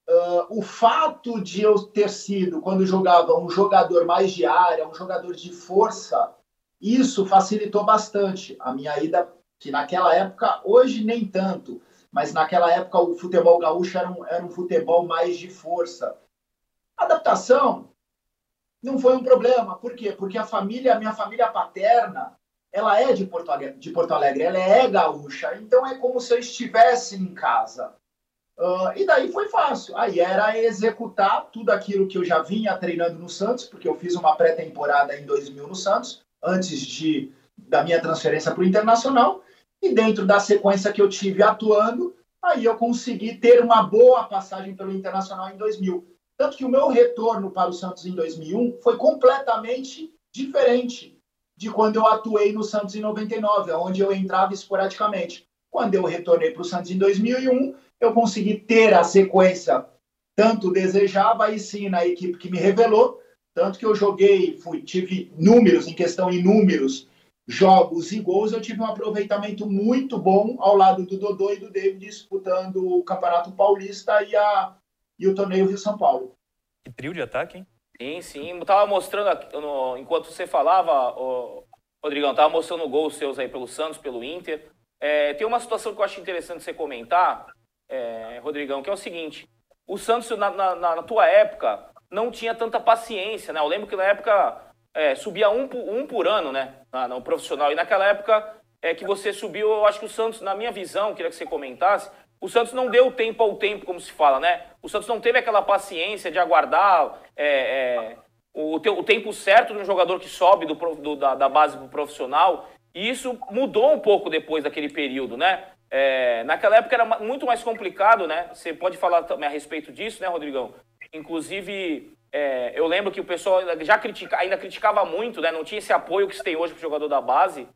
Uh, o fato de eu ter sido, quando jogava, um jogador mais de área, um jogador de força, isso facilitou bastante a minha ida, que naquela época, hoje nem tanto, mas naquela época o futebol gaúcho era um, era um futebol mais de força. Adaptação, não foi um problema. Por quê? Porque a família, a minha família paterna, ela é de Porto Alegre, de Porto Alegre ela é gaúcha, então é como se eu estivesse em casa. Uh, e daí foi fácil. Aí era executar tudo aquilo que eu já vinha treinando no Santos, porque eu fiz uma pré-temporada em 2000 no Santos, antes de da minha transferência para o Internacional. E dentro da sequência que eu tive atuando, aí eu consegui ter uma boa passagem pelo Internacional em 2000. Tanto que o meu retorno para o Santos em 2001 foi completamente diferente de quando eu atuei no Santos em 99, onde eu entrava esporadicamente. Quando eu retornei para o Santos em 2001, eu consegui ter a sequência tanto desejava e sim na equipe que me revelou, tanto que eu joguei, fui, tive números em questão em números, jogos e gols, eu tive um aproveitamento muito bom ao lado do Dodô e do David disputando o Campeonato Paulista e a e o torneio Rio-São Paulo. Que trio de ataque, hein? Sim, sim. Eu tava mostrando, aqui, no, enquanto você falava, o Rodrigão, tava mostrando gols seus aí pelo Santos, pelo Inter. É, tem uma situação que eu acho interessante você comentar, é, Rodrigão, que é o seguinte. O Santos, na, na, na, tua época, não tinha tanta paciência, né? Eu lembro que na época é, subia um, um por ano, né? no profissional. E naquela época é, que você subiu, eu acho que o Santos, na minha visão, queria que você comentasse, o Santos não deu tempo ao tempo, como se fala, né? O Santos não teve aquela paciência de aguardar é, é, o, o, tempo certo de um jogador que sobe do, do, da, da, base para o profissional. E isso mudou um pouco depois daquele período, né? É, naquela época era muito mais complicado, né? Você pode falar também a respeito disso, né, Rodrigão? Inclusive, é, eu lembro que o pessoal já critica, ainda criticava muito, né? Não tinha esse apoio que se tem hoje para o jogador da base.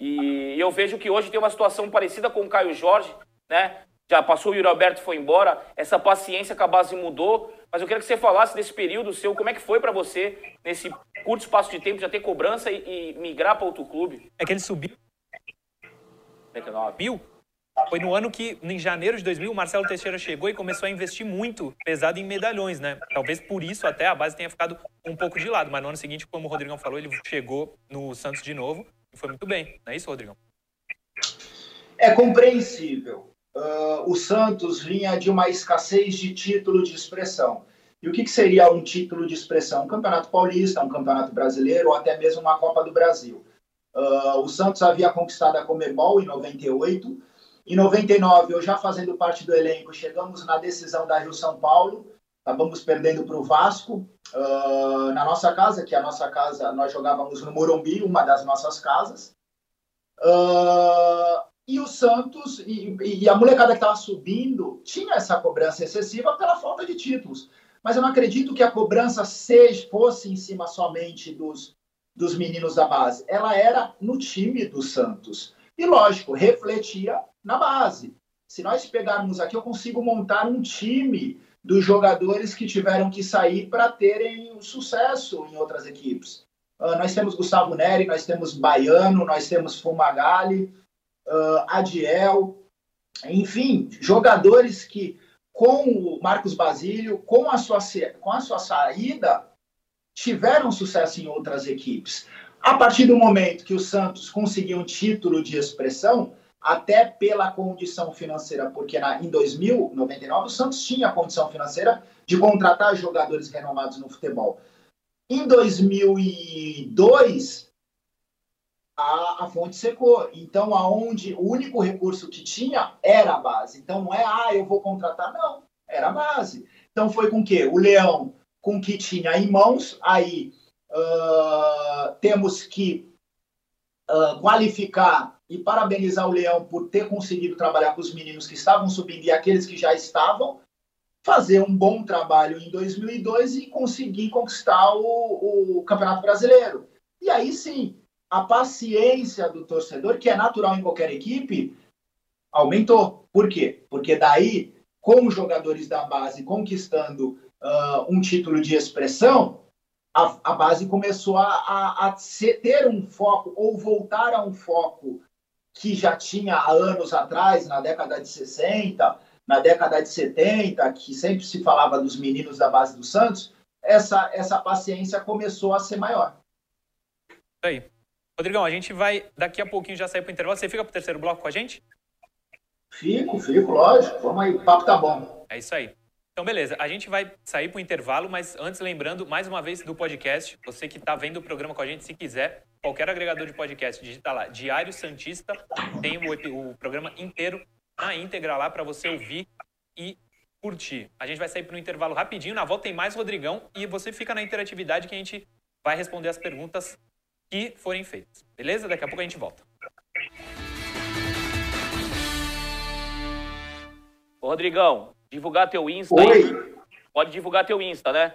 E eu vejo que hoje tem uma situação parecida com o Caio Jorge, né? Já passou o Yuri Alberto foi embora, essa paciência com a base mudou. Mas eu queria que você falasse desse período seu, como é que foi para você, nesse curto espaço de tempo, já ter cobrança e, e migrar para outro clube? É que ele subiu. 99. Mil? Foi no ano que, em janeiro de 2000, o Marcelo Teixeira chegou e começou a investir muito pesado em medalhões, né? Talvez por isso até a base tenha ficado um pouco de lado. Mas no ano seguinte, como o Rodrigão falou, ele chegou no Santos de novo e foi muito bem. Não é isso, Rodrigão? É compreensível. Uh, o Santos vinha de uma escassez de título de expressão. E o que, que, seria um título de expressão? Um campeonato paulista, um campeonato brasileiro ou até mesmo uma Copa do Brasil. Uh, o Santos havia conquistado a Comebol em 98 em 99, eu já fazendo parte do elenco, chegamos na decisão da Rio São Paulo, acabamos perdendo para o Vasco. Uh, na nossa casa, que é a nossa casa, nós jogávamos no Morumbi, uma das nossas casas. Uh, e o Santos, e, e a molecada que estava subindo, tinha essa cobrança excessiva pela falta de títulos. Mas eu não acredito que a cobrança seja, fosse em cima somente dos, dos meninos da base. Ela era no time do Santos. E, lógico, refletia na base. Se nós pegarmos aqui, eu consigo montar um time dos jogadores que tiveram que sair para terem sucesso em outras equipes. Uh, nós temos Gustavo Neri, nós temos Baiano, nós temos Fumagalli, uh, Adiel, enfim, jogadores que, com o Marcos Basílio, com a sua, com a sua saída, tiveram sucesso em outras equipes. A partir do momento que o Santos conseguiu um título de expressão, até pela condição financeira, porque na, em 2099 o Santos tinha a condição financeira de contratar jogadores renomados no futebol. Em 2002 a, a fonte secou, então aonde o único recurso que tinha era a base. Então não é ah eu vou contratar, não, era a base. Então foi com que o Leão com que tinha em mãos, aí uh, temos que uh, qualificar e parabenizar o Leão por ter conseguido trabalhar com os meninos que estavam subindo e aqueles que já estavam, fazer um bom trabalho em 2002 e conseguir conquistar o, o Campeonato Brasileiro. E aí sim, a paciência do torcedor, que é natural em qualquer equipe, aumentou. Por quê? Porque daí, com os jogadores da base conquistando uh, um título de expressão, a, a base começou a, a, a ter um foco ou voltar a um foco que já tinha há anos atrás, na década de 60, na década de 70, que sempre se falava dos meninos da base do Santos, essa, essa paciência começou a ser maior. Isso aí. Rodrigão, a gente vai daqui a pouquinho já sair para o intervalo. Você fica para o terceiro bloco com a gente? Fico, fico, lógico. Vamos aí, o papo tá bom. É isso aí. Então, beleza. A gente vai sair para o intervalo, mas antes, lembrando mais uma vez do podcast. Você que está vendo o programa com a gente, se quiser, qualquer agregador de podcast, digita lá Diário Santista, tem o, o programa inteiro na íntegra lá para você ouvir e curtir. A gente vai sair para um intervalo rapidinho. Na volta tem mais Rodrigão e você fica na interatividade que a gente vai responder as perguntas que forem feitas. Beleza? Daqui a pouco a gente volta. Ô, Rodrigão, divulgar teu Insta Oi. aí. Pode divulgar teu Insta, né?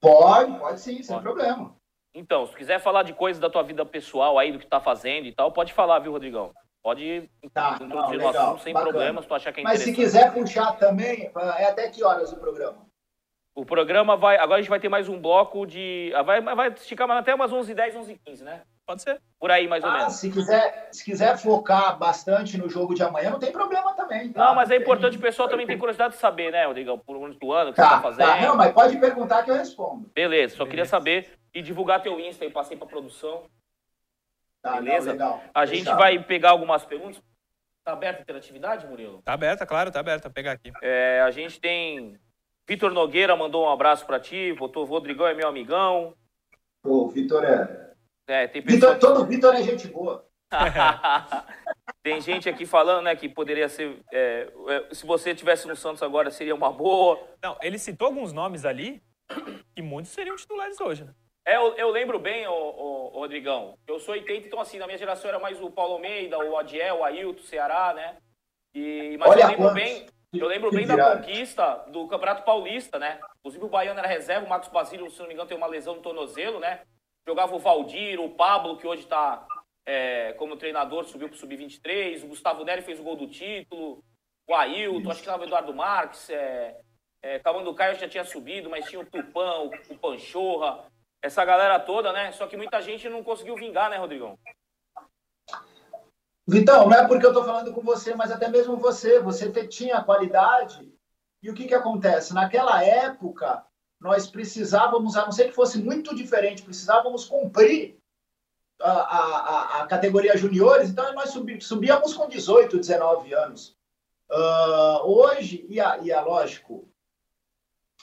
Pode, pode sim, sem pode. problema. Então, se quiser falar de coisas da tua vida pessoal aí, do que tá fazendo e tal, pode falar, viu, Rodrigão? Pode tá, introduzir no assunto sem bacana. problema, se tu achar que é Mas se quiser puxar também, é até que horas o programa? O programa vai. Agora a gente vai ter mais um bloco de. Ah, vai, vai esticar até umas 11h10, 11h15, né? Pode ser. Por aí, mais ou ah, menos. Se quiser, se quiser focar bastante no jogo de amanhã, não tem problema também. Tá? Não, mas é importante, o pessoal também tem curiosidade de saber, né, Rodrigão? Por onde tu anda, o que tá, você tá fazendo. Tá, não, mas pode perguntar que eu respondo. Beleza, só Beleza. queria saber e divulgar teu Insta e passei pra produção. Tá, Beleza? Não, legal. A gente vai pegar algumas perguntas. Tá aberta a interatividade, Murilo? Tá aberta, claro, tá aberta. Pegar aqui. É, a gente tem. Vitor Nogueira mandou um abraço pra ti, votou Rodrigão é meu amigão. Pô, Vitor é. É, tem pessoa... Vitor, todo Vitor é gente boa. <laughs> tem gente aqui falando, né, que poderia ser. É, se você tivesse no Santos agora, seria uma boa. Não, ele citou alguns nomes ali e muitos seriam titulares hoje, né? É, eu, eu, lembro bem, ô, ô, ô, Rodrigão. Eu sou 80, então assim, na minha geração era mais o Paulo Almeida, o Adiel, o Ailton, o Ceará, né? E, mas Olha eu lembro bem, eu lembro bem da conquista do Campeonato Paulista, né? Inclusive o Baiano era reserva, o Marcos Basílio, se não me engano, tem uma lesão no tornozelo, né? Jogava o Valdir, o Pablo, que hoje tá, é, como treinador, subiu para o Sub-23. O Gustavo Neri fez o gol do título. O Ailton, acho que estava o Eduardo Marques. É, é, do Caio já tinha subido, mas tinha o Tupã, o, o Panchorra. Essa galera toda, né? Só que muita gente não conseguiu vingar, né, Rodrigão? Vitão, não é porque eu estou falando com você, mas até mesmo você. Você tinha qualidade. E o que, que acontece? Naquela época, nós precisávamos, a não ser que fosse muito diferente, precisávamos cumprir a, a, a categoria juniores, então nós subíamos com 18, 19 anos. Uh, hoje, e, a, e a, lógico,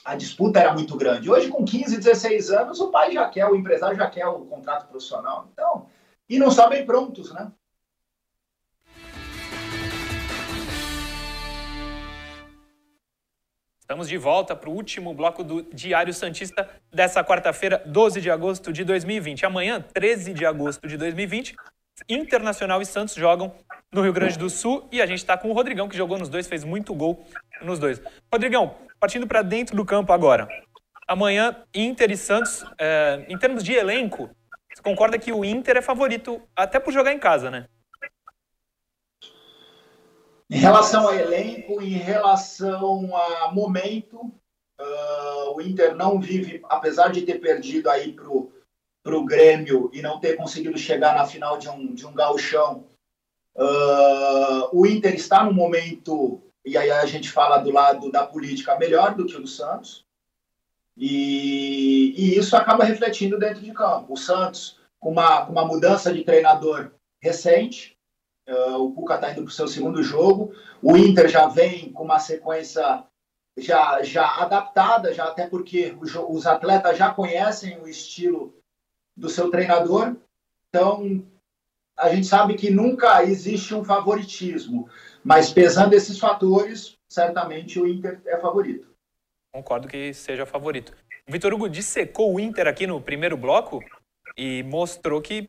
a disputa era muito grande. Hoje, com 15, 16 anos, o pai já quer, o empresário já quer o contrato profissional. Então, e não sabem prontos, né? Estamos de volta para o último bloco do Diário Santista dessa quarta-feira, 12 de agosto de 2020. Amanhã, 13 de agosto de 2020, Internacional e Santos jogam no Rio Grande do Sul e a gente está com o Rodrigão, que jogou nos dois, fez muito gol nos dois. Rodrigão, partindo para dentro do campo agora. Amanhã, Inter e Santos, é, em termos de elenco, você concorda que o Inter é favorito até por jogar em casa, né? Em relação a elenco, em relação a momento, uh, o Inter não vive, apesar de ter perdido aí pro para o Grêmio e não ter conseguido chegar na final de um, de um gauchão, uh, o Inter está no momento, e aí a gente fala do lado da política, melhor do que o Santos, e, e isso acaba refletindo dentro de campo. O Santos, com uma, com uma mudança de treinador recente, Uh, o Cuca está indo para o seu segundo jogo. O Inter já vem com uma sequência já, já adaptada, já até porque os, os atletas já conhecem o estilo do seu treinador. Então, a gente sabe que nunca existe um favoritismo, mas pesando esses fatores, certamente o Inter é favorito. Concordo que seja favorito. Vitor Hugo dissecou o Inter aqui no primeiro bloco e mostrou que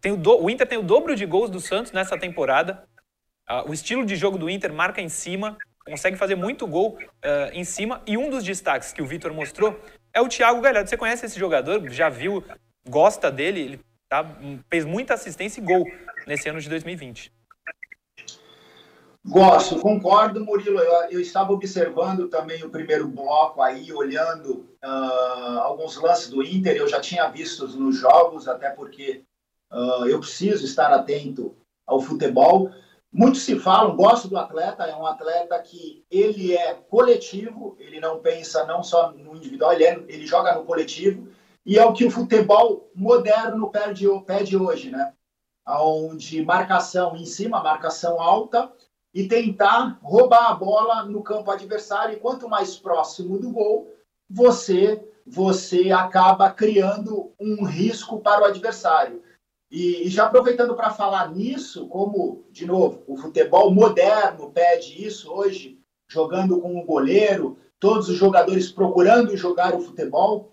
tem o, do, o Inter tem o dobro de gols do Santos nessa temporada. Uh, o estilo de jogo do Inter marca em cima, consegue fazer muito gol uh, em cima. E um dos destaques que o Vitor mostrou é o Thiago Galhardo. Você conhece esse jogador? Já viu? Gosta dele? Ele tá, fez muita assistência e gol nesse ano de 2020. Gosto, concordo, Murilo. Eu, eu, estava observando também o primeiro bloco aí, olhando uh, alguns lances do Inter. Eu já tinha visto nos jogos, até porque Uh, eu preciso estar atento ao futebol. Muito se fala, gosto do atleta, é um atleta que ele é coletivo, ele não pensa não só no individual, ele, é, ele joga no coletivo, e é o que o futebol moderno pede, pede hoje, né? Onde marcação em cima, marcação alta, e tentar roubar a bola no campo adversário, e quanto mais próximo do gol, você, você acaba criando um risco para o adversário. E, e já aproveitando para falar nisso, como, de novo, o futebol moderno pede isso hoje, jogando com o goleiro, todos os jogadores procurando jogar o futebol,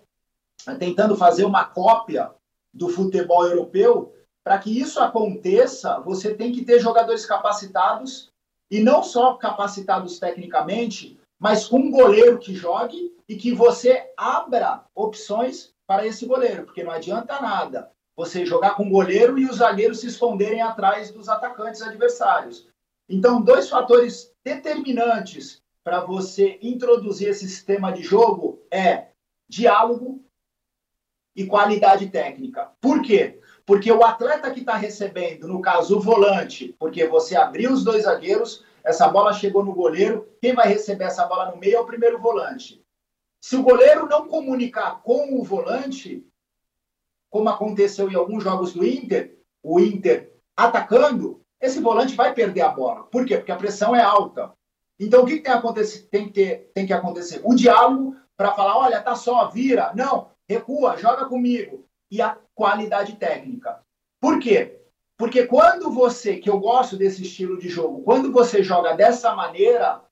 tentando fazer uma cópia do futebol europeu. Para que isso aconteça, você tem que ter jogadores capacitados e não só capacitados tecnicamente, mas com um goleiro que jogue e que você abra opções para esse goleiro, porque não adianta nada você jogar com o goleiro e os zagueiros se esconderem atrás dos atacantes adversários. Então, dois fatores determinantes para você introduzir esse sistema de jogo é diálogo e qualidade técnica. Por quê? Porque o atleta que está recebendo, no caso o volante, porque você abriu os dois zagueiros, essa bola chegou no goleiro, quem vai receber essa bola no meio é o primeiro volante. Se o goleiro não comunicar com o volante, como aconteceu em alguns jogos do Inter, o Inter atacando, esse volante vai perder a bola. Por quê? Porque a pressão é alta. Então, o que, tem, tem, que, ter, tem que acontecer? O diálogo para falar, olha, tá só, vira. Não, recua, joga comigo. E a qualidade técnica. Por quê? Porque quando você, que eu gosto desse estilo de jogo, quando você joga dessa maneira,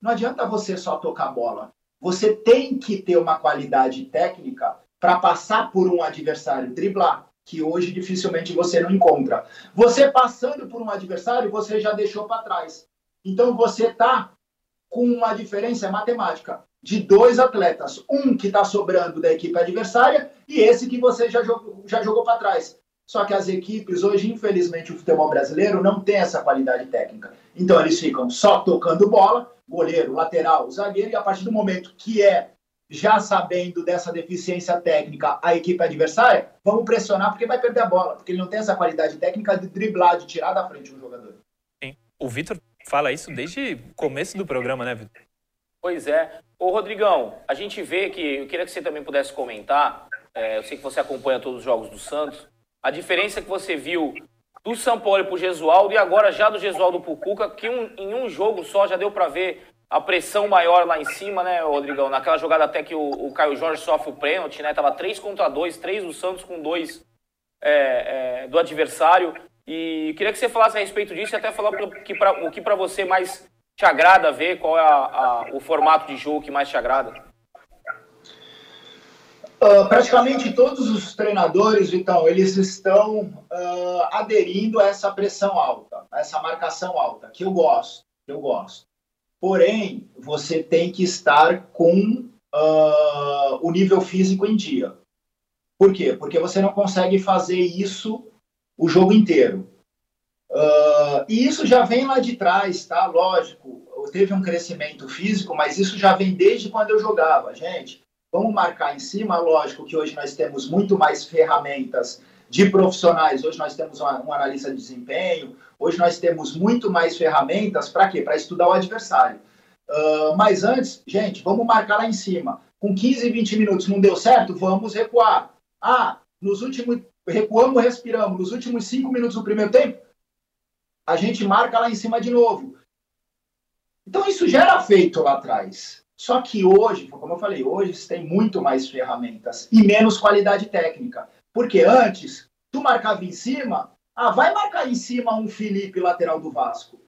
não adianta você só tocar bola. Você tem que ter uma qualidade técnica para passar por um adversário, driblar, que hoje dificilmente você não encontra. Você passando por um adversário, você já deixou para trás. Então você está com uma diferença matemática de dois atletas, um que está sobrando da equipe adversária e esse que você já jogou, já jogou para trás. Só que as equipes, hoje, infelizmente, o futebol brasileiro não tem essa qualidade técnica. Então, eles ficam só tocando bola, goleiro, lateral, zagueiro, e a partir do momento que é já sabendo dessa deficiência técnica a equipe adversária, vamos pressionar porque vai perder a bola, porque ele não tem essa qualidade técnica de driblar, de tirar da frente um jogador. Sim. O Vitor fala isso desde o começo do programa, né, Vitor? Pois é. Ô, Rodrigão, a gente vê que, eu queria que você também pudesse comentar, é, eu sei que você acompanha todos os jogos do Santos, a diferença que você viu do São Paulo para o Gesualdo e agora já do Gesualdo para o Cuca, que um, em um jogo só já deu para ver a pressão maior lá em cima, né, Rodrigão? Naquela jogada até que o, o Caio Jorge sofre o pênalti, né? Tava 3 contra 2, 3 do Santos com 2 é, é, do adversário. E queria que você falasse a respeito disso e até falar que pra, o que para você mais te agrada ver, qual é a, a, o formato de jogo que mais te agrada. Uh, praticamente todos os treinadores, Vitão, eles estão uh, aderindo a essa pressão alta, a essa marcação alta, que eu gosto, que eu gosto. Porém, você tem que estar com uh, o nível físico em dia. Por quê? Porque você não consegue fazer isso o jogo inteiro. e isso já vem lá de trás, tá? Lógico, teve um crescimento físico, mas isso já vem desde quando eu jogava, gente Vamos marcar em cima, lógico que hoje nós temos muito mais ferramentas de profissionais. Hoje nós temos um analista de desempenho, hoje nós temos muito mais ferramentas para quê? Para estudar o adversário. Uh, mas antes, gente, vamos marcar lá em cima. Com 15, 20 minutos não deu certo, vamos recuar. Ah, nos últimos. Recuamos, respiramos. Nos últimos 5 minutos do primeiro tempo, a gente marca lá em cima de novo. Então isso já era feito lá atrás. Só que hoje, como eu falei, hoje tem muito mais ferramentas e menos qualidade técnica. Porque antes, tu marcava em cima, ah, vai marcar em cima um Felipe, lateral do Vasco.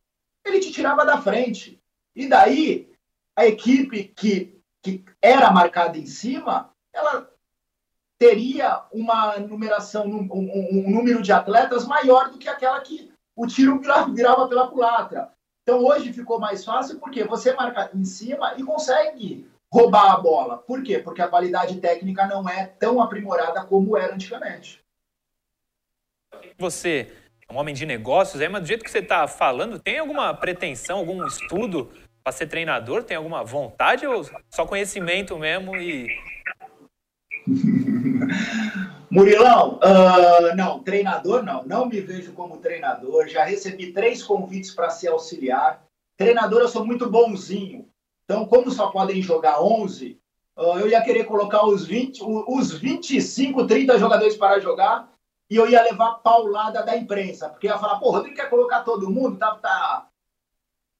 Ele te tirava da frente. E daí, a equipe que, que era marcada em cima, ela teria uma numeração, um, um, um número de atletas maior do que aquela que o tiro virava pela culatra. Então hoje ficou mais fácil porque você marca em cima e consegue roubar a bola. Por quê? Porque a qualidade técnica não é tão aprimorada como era antigamente. Você é um homem de negócios, aí, mas do jeito que você está falando, tem alguma pretensão, algum estudo para ser treinador? Tem alguma vontade ou só conhecimento mesmo e <laughs> Murilão, uh, não, treinador não, não me vejo como treinador. Já recebi três convites para ser auxiliar. Treinador, eu sou muito bonzinho. Então, como só podem jogar 11, uh, eu ia querer colocar os, 20, os 25, 30 jogadores para jogar e eu ia levar paulada da imprensa, porque ia falar, pô, Rodrigo quer colocar todo mundo, tá, tá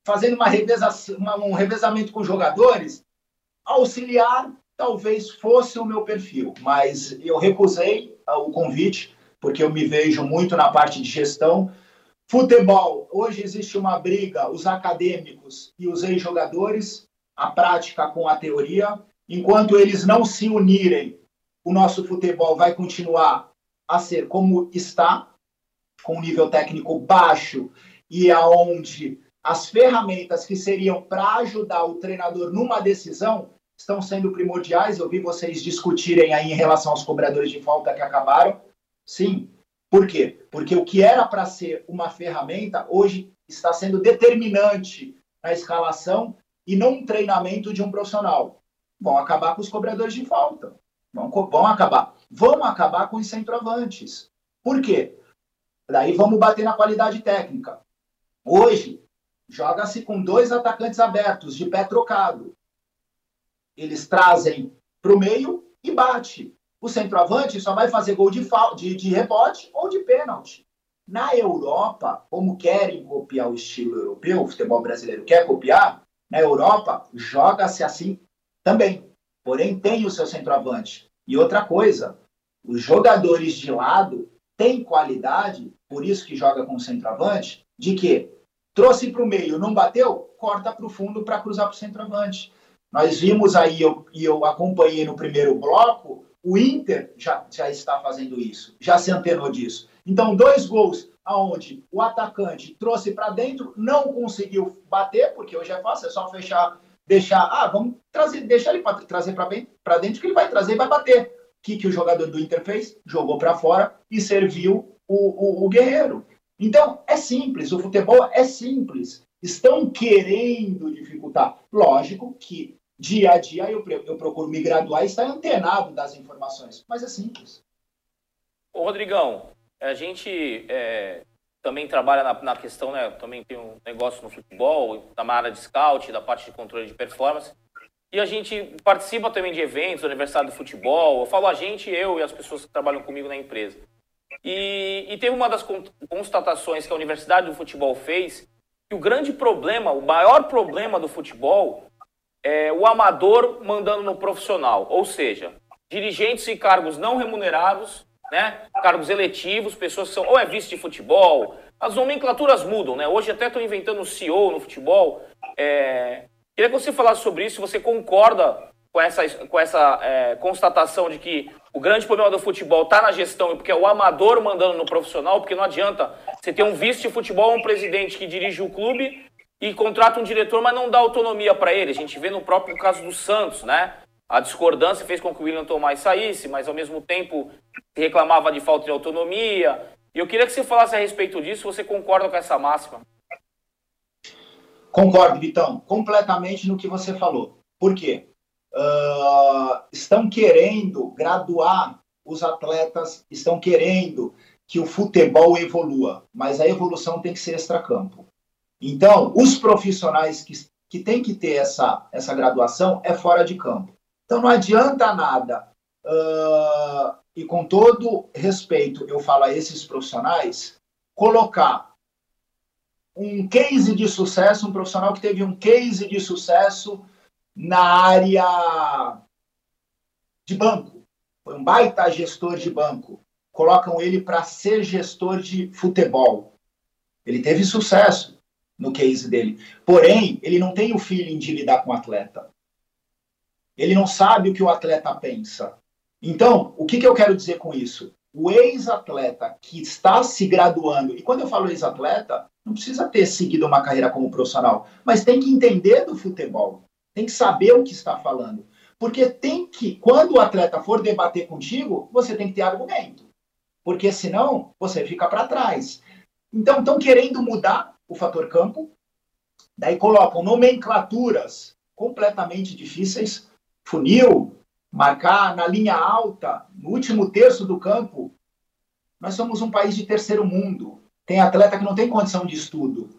fazendo uma reveza, uma, um revezamento com jogadores. Auxiliar talvez fosse o meu perfil, mas eu recusei ah, o convite, porque eu me vejo muito na parte de gestão. Futebol, hoje existe uma briga, os acadêmicos e os ex-jogadores, a prática com a teoria. Enquanto eles não se unirem, o nosso futebol vai continuar a ser como está, com um nível técnico baixo e aonde as ferramentas que seriam para ajudar o treinador numa decisão estão sendo primordiais. Eu vi vocês discutirem aí em relação aos cobradores de falta que acabaram. Sim. Por quê? Porque o que era para ser uma ferramenta, hoje está sendo determinante na escalação e não treinamento de um profissional. Vão acabar com os cobradores de falta. Vão, vão acabar. Vão acabar com os centroavantes. Por quê? Daí vamos bater na qualidade técnica. Hoje, joga-se com dois atacantes abertos, de pé trocado eles trazem para o meio e bate. O centroavante só vai fazer gol de, de, de rebote ou de pênalti. Na Europa, como querem copiar o estilo europeu, o futebol brasileiro quer copiar, na Europa joga-se assim também. Porém, tem o seu centroavante. E outra coisa, os jogadores de lado têm qualidade, por isso que joga com centroavante, de que trouxe para o meio, não bateu, corta para o fundo para cruzar para o centroavante. Nós vimos aí, eu, e eu acompanhei no primeiro bloco, o Inter já, já está fazendo isso, já se antenou disso. Então, dois gols aonde o atacante trouxe para dentro, não conseguiu bater, porque hoje é fácil, é só fechar, deixar, ah, vamos trazer, deixar ele pra, trazer para dentro que ele vai trazer e vai bater. que, que o jogador do Inter fez? Jogou para fora e serviu o, o, o Guerreiro. Então, é simples, o futebol é simples. Estão querendo dificultar. Lógico que dia a dia eu, eu procuro me graduar e estar antenado das informações, mas é simples. Ô, Rodrigão, a gente é, também trabalha na, na, questão, né? Também tem um negócio no futebol, na área de scout, da parte de controle de performance. E a gente participa também de eventos, aniversário do futebol. Eu falo a gente, eu e as pessoas que trabalham comigo na empresa. E, e teve uma das constatações que a Universidade do Futebol fez, que o grande problema, o maior problema do futebol é o amador mandando no profissional. Ou seja, dirigentes e cargos não remunerados, né? cargos eletivos, pessoas que são ou é vice de futebol, as nomenclaturas mudam, né? Hoje até estão inventando CEO no futebol. É... Queria que você falasse sobre isso, se você concorda com essa, com essa é, constatação de que o grande problema do futebol está na gestão, porque é o amador mandando no profissional, porque não adianta você ter um vice de futebol, um presidente que dirige o clube e contrata um diretor, mas não dá autonomia para ele. A gente vê no próprio caso do Santos, né? A discordância fez com que o William Tomás saísse, mas ao mesmo tempo reclamava de falta de autonomia. E eu queria que você falasse a respeito disso, você concorda com essa máxima? Concordo, Vitão, completamente no que você falou. Por quê? uh, estão querendo graduar os atletas, estão querendo que o futebol evolua, mas a evolução tem que ser extracampo. Então, os profissionais que, que têm que ter essa, essa graduação é fora de campo. Então, não adianta nada, uh, e com todo respeito eu falo a esses profissionais, colocar um case de sucesso, um profissional que teve um case de sucesso na área de banco. Foi um baita gestor de banco. Colocam ele para ser gestor de futebol. Ele teve sucesso no case dele. Porém, ele não tem o feeling de lidar com o atleta. Ele não sabe o que o atleta pensa. Então, o que, que eu quero dizer com isso? O ex-atleta que está se graduando, e quando eu falo ex-atleta, não precisa ter seguido uma carreira como profissional, mas tem que entender do futebol tem que saber o que está falando. Porque tem que, quando o atleta for debater contigo, você tem que ter argumento. Porque senão você fica para trás. Então, estão querendo mudar o fator campo, daí colocam nomenclaturas completamente difíceis, funil, marcar na linha alta, no último terço do campo. Nós somos um país de terceiro mundo. Tem atleta que não tem condição de estudo.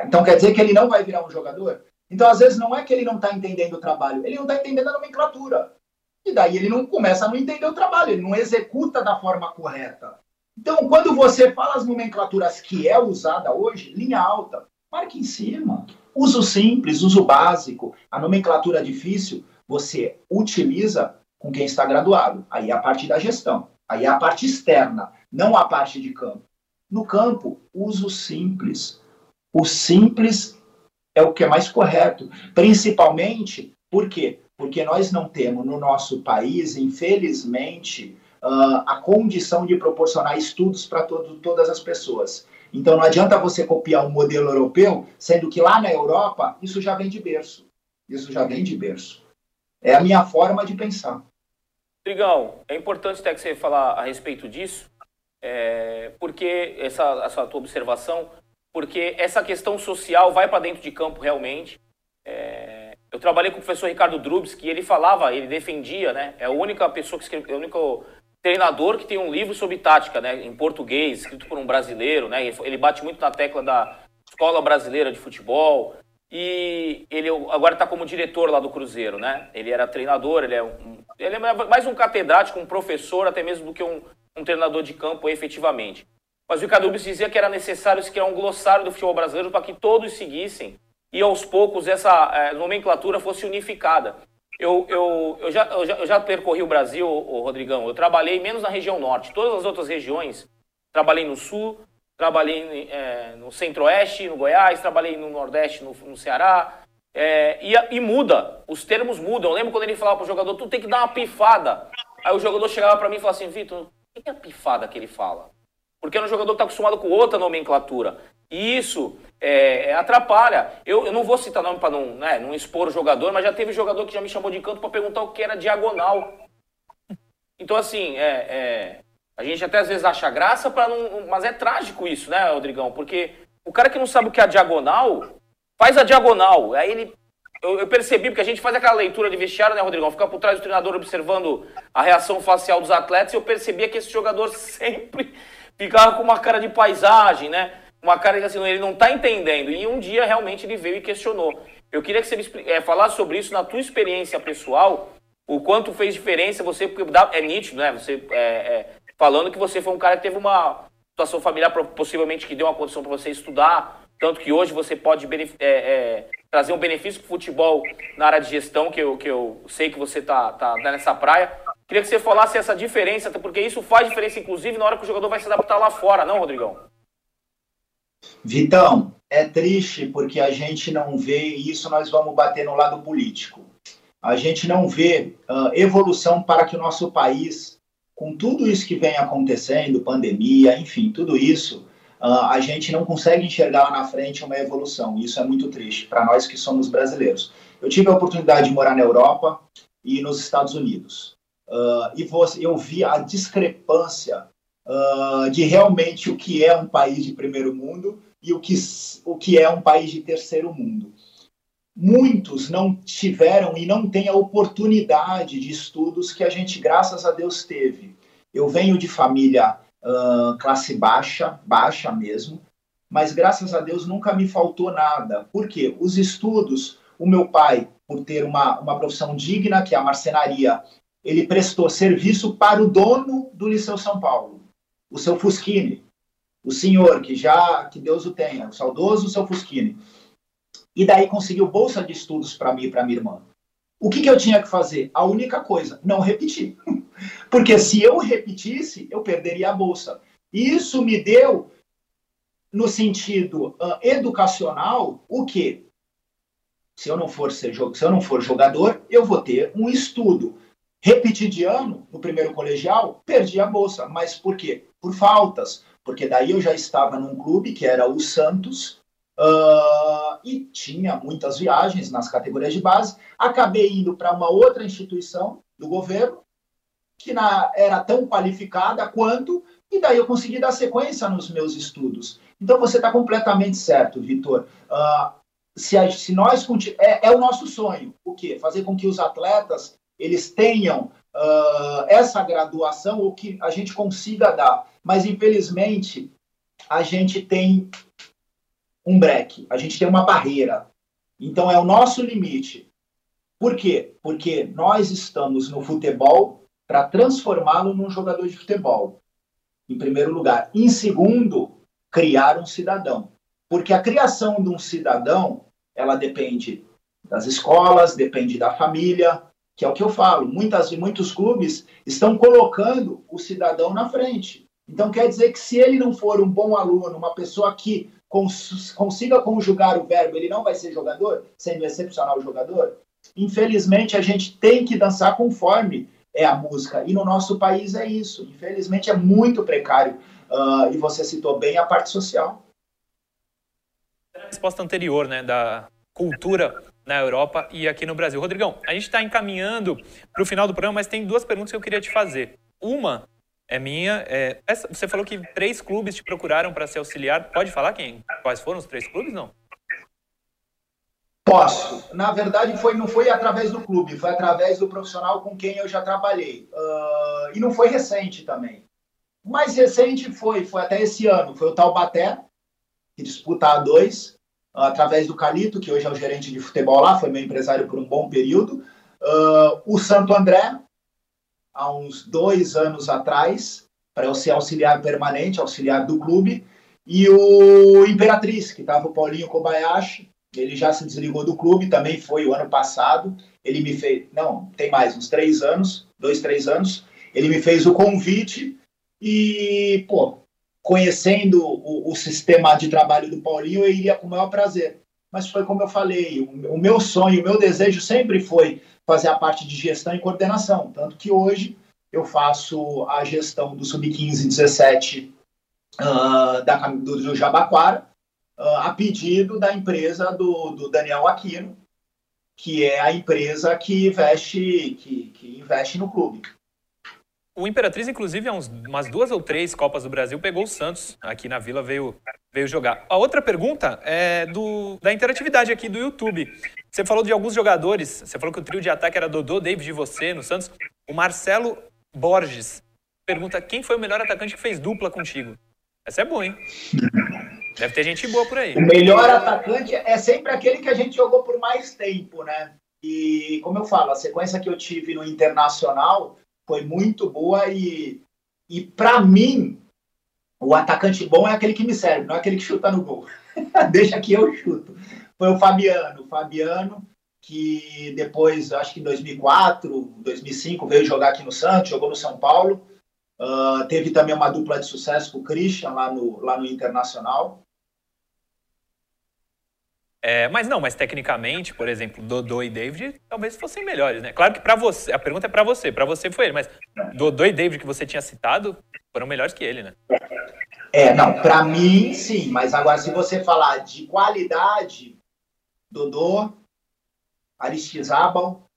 Então quer dizer que ele não vai virar um jogador? Então, às vezes, não é que ele não está entendendo o trabalho, ele não está entendendo a nomenclatura. E daí ele não começa a não entender o trabalho, ele não executa da forma correta. Então, quando você fala as nomenclaturas que é usada hoje, linha alta, marque em cima. Uso simples, uso básico. A nomenclatura difícil, você utiliza com quem está graduado. Aí é a parte da gestão. Aí é a parte externa, não a parte de campo. No campo, uso simples. O simples é o que é mais correto. Principalmente, por quê? Porque nós não temos no nosso país, infelizmente, uh, a condição de proporcionar estudos para todas as pessoas. Então não adianta você copiar um modelo europeu, sendo que lá na Europa isso já vem de berço. Isso já vem de berço. É a minha forma de pensar. Trigão, é importante até que você falar a respeito disso, é, porque essa, essa tua observação, porque essa questão social vai para dentro de campo realmente. É... Eu trabalhei com o professor Ricardo Drubs, que ele falava, ele defendia, né? É a única pessoa que é o único treinador que tem um livro sobre tática, né? Em português, escrito por um brasileiro, né? Ele bate muito na tecla da escola brasileira de futebol. E ele agora está como diretor lá do Cruzeiro, né? Ele era treinador, ele é, um, ele é mais um catedrático, um professor, até mesmo do que um, um treinador de campo efetivamente. Mas o Ricardo Rubens dizia que era necessário se criar um glossário do futebol brasileiro para que todos seguissem e aos poucos essa é, nomenclatura fosse unificada. Eu, eu, eu, já, eu, já, eu já percorri o Brasil, o Rodrigão, eu trabalhei menos na região norte, todas as outras regiões, trabalhei no sul, trabalhei é, no centro-oeste, no Goiás, trabalhei no nordeste, no, no Ceará, é, e, e, muda, os termos mudam. Eu lembro quando ele falava para o jogador, tu tem que dar uma pifada. Aí o jogador chegava para mim e falava assim, Vitor, o que é a pifada que ele fala? Porque é um jogador que está acostumado com outra nomenclatura. E isso é, é, atrapalha. Eu, eu não vou citar nome para não, né, não expor o jogador, mas já teve jogador que já me chamou de canto para perguntar o que era diagonal. Então, assim, é, é, a gente até às vezes acha graça, para não, mas é trágico isso, né, Rodrigão? Porque o cara que não sabe o que é a diagonal, faz a diagonal. Aí ele. Eu, eu, percebi, porque a gente faz aquela leitura de vestiário, né, Rodrigão? Fica por trás do treinador observando a reação facial dos atletas, e eu percebia que esse jogador <laughs> sempre ficava com uma cara de paisagem, né? Uma cara que assim, ele não está entendendo. E um dia realmente ele veio e questionou. Eu queria que você é, falasse sobre isso na tua experiência pessoal, o quanto fez diferença você, porque é nítido, né? Você é, é, falando que você foi um cara que teve uma situação familiar possivelmente que deu uma condição para você estudar, tanto que hoje você pode é, é, trazer um benefício para o futebol na área de gestão, que eu, que eu sei que você tá, tá nessa praia. Queria que você falasse essa diferença, porque isso faz diferença, inclusive, na hora que o jogador vai se adaptar lá fora, não, Rodrigão? Vitão, é triste porque a gente não vê, e isso nós vamos bater no lado político. A gente não vê uh, evolução para que o nosso país, com tudo isso que vem acontecendo, pandemia, enfim, tudo isso, uh, a gente não consegue enxergar lá na frente uma evolução. Isso é muito triste para nós que somos brasileiros. Eu tive a oportunidade de morar na Europa e nos Estados Unidos. Uh, e eu vi a discrepância uh, de realmente o que é um país de primeiro mundo e o que, o que é um país de terceiro mundo. Muitos não tiveram e não têm a oportunidade de estudos que a gente, graças a Deus, teve. Eu venho de família uh, classe baixa, baixa mesmo, mas graças a Deus nunca me faltou nada. Por quê? Os estudos, o meu pai, por ter uma, uma profissão digna, que é a marcenaria, ele prestou serviço para o dono do Liceu São Paulo, o seu Fusquini, o senhor que já, que Deus o tenha, o saudoso seu Fusquini. E daí conseguiu bolsa de estudos para mim e para minha irmã. O que, que eu tinha que fazer? A única coisa, não repetir. <laughs> Porque se eu repetisse, eu perderia a bolsa. E isso me deu, no sentido uh, educacional, o quê? Se eu não for ser se eu não for jogador, eu vou ter um estudo. Repeti de ano no primeiro colegial, perdi a bolsa. Mas por quê? Por faltas. Porque daí eu já estava num clube que era o Santos, Uh, e tinha muitas viagens nas categorias de base. Acabei indo para uma outra instituição do governo, que na, era tão qualificada quanto, e daí eu consegui dar sequência nos meus estudos. Então você está completamente certo, Vitor. Uh, se, se, nós é, é, o nosso sonho, o quê? Fazer com que os atletas eles tenham uh, essa graduação, o que a gente consiga dar. Mas infelizmente a gente tem um break, a gente tem uma barreira. Então é o nosso limite. Por quê? Porque nós estamos no futebol para transformá-lo num jogador de futebol. Em primeiro lugar. Em segundo, criar um cidadão. Porque a criação de um cidadão, ela depende das escolas, depende da família, que é o que eu falo. Muitas, muitos clubes estão colocando o cidadão na frente. Então quer dizer que se ele não for um bom aluno, uma pessoa que cons consiga conjugar o verbo, ele não vai ser jogador, sendo excepcional jogador? Infelizmente, a gente tem que dançar conforme é a música. E no nosso país é isso. Infelizmente, é muito precário. Uh, e você citou bem a parte social. A resposta anterior, né, da cultura na Europa e aqui no Brasil. Rodrigão, a gente está encaminhando para o final do programa, mas tem duas perguntas que eu queria te fazer. Uma é minha. É, essa, você falou que três clubes te procuraram para ser auxiliar. Pode falar quem? Quais foram os três clubes? Não. Posso. Na verdade, foi, não foi através do clube, foi através do profissional com quem eu já trabalhei. Uh, e não foi recente também. O mais recente foi, foi até esse ano, foi o Taubaté, que disputa a dois através do Calito, que hoje é o gerente de futebol lá, foi meu empresário por um bom período. Uh, o Santo André, há uns dois anos atrás, para eu ser auxiliar permanente, auxiliar do clube. E o Imperatriz, que estava o Paulinho Kobayashi, ele já se desligou do clube, também foi o ano passado. Ele me fez, não, tem mais, uns três anos, dois, três anos. Ele me fez o convite e, pô, conhecendo o, o, sistema de trabalho do Paulinho, eu iria com o maior prazer. Mas foi como eu falei, o, o meu sonho, o meu desejo sempre foi fazer a parte de gestão e coordenação. Tanto que hoje eu faço a gestão do Sub-15 17 uh, da, do, do Jabaquara, uh, a pedido da empresa do, do, Daniel Aquino, que é a empresa que investe, que, que investe no clube. O Imperatriz, inclusive, há uns, umas duas ou três Copas do Brasil, pegou o Santos aqui na Vila, veio, veio jogar. A outra pergunta é do, da interatividade aqui do YouTube. Você falou de alguns jogadores, você falou que o trio de ataque era Dodô, David e você no Santos. O Marcelo Borges pergunta quem foi o melhor atacante que fez dupla contigo. Essa é boa, hein? Deve ter gente boa por aí. O melhor atacante é sempre aquele que a gente jogou por mais tempo, né? E, como eu falo, a sequência que eu tive no Internacional foi muito boa e, e para mim, o atacante bom é aquele que me serve, não é aquele que chuta no gol. <laughs> Deixa que eu chuto. Foi o Fabiano. O Fabiano, que depois, acho que em 2004, 2005, veio jogar aqui no Santos, jogou no São Paulo. Uh, teve também uma dupla de sucesso com o Christian lá no, lá no Internacional. É, mas não, mas tecnicamente, por exemplo, Dodô e David talvez fossem melhores, né? Claro que para você, a pergunta é para você, para você foi ele, mas Dodô e David que você tinha citado foram melhores que ele, né? É, não, para mim sim, mas agora se você falar de qualidade, Dodô, Aristizábal,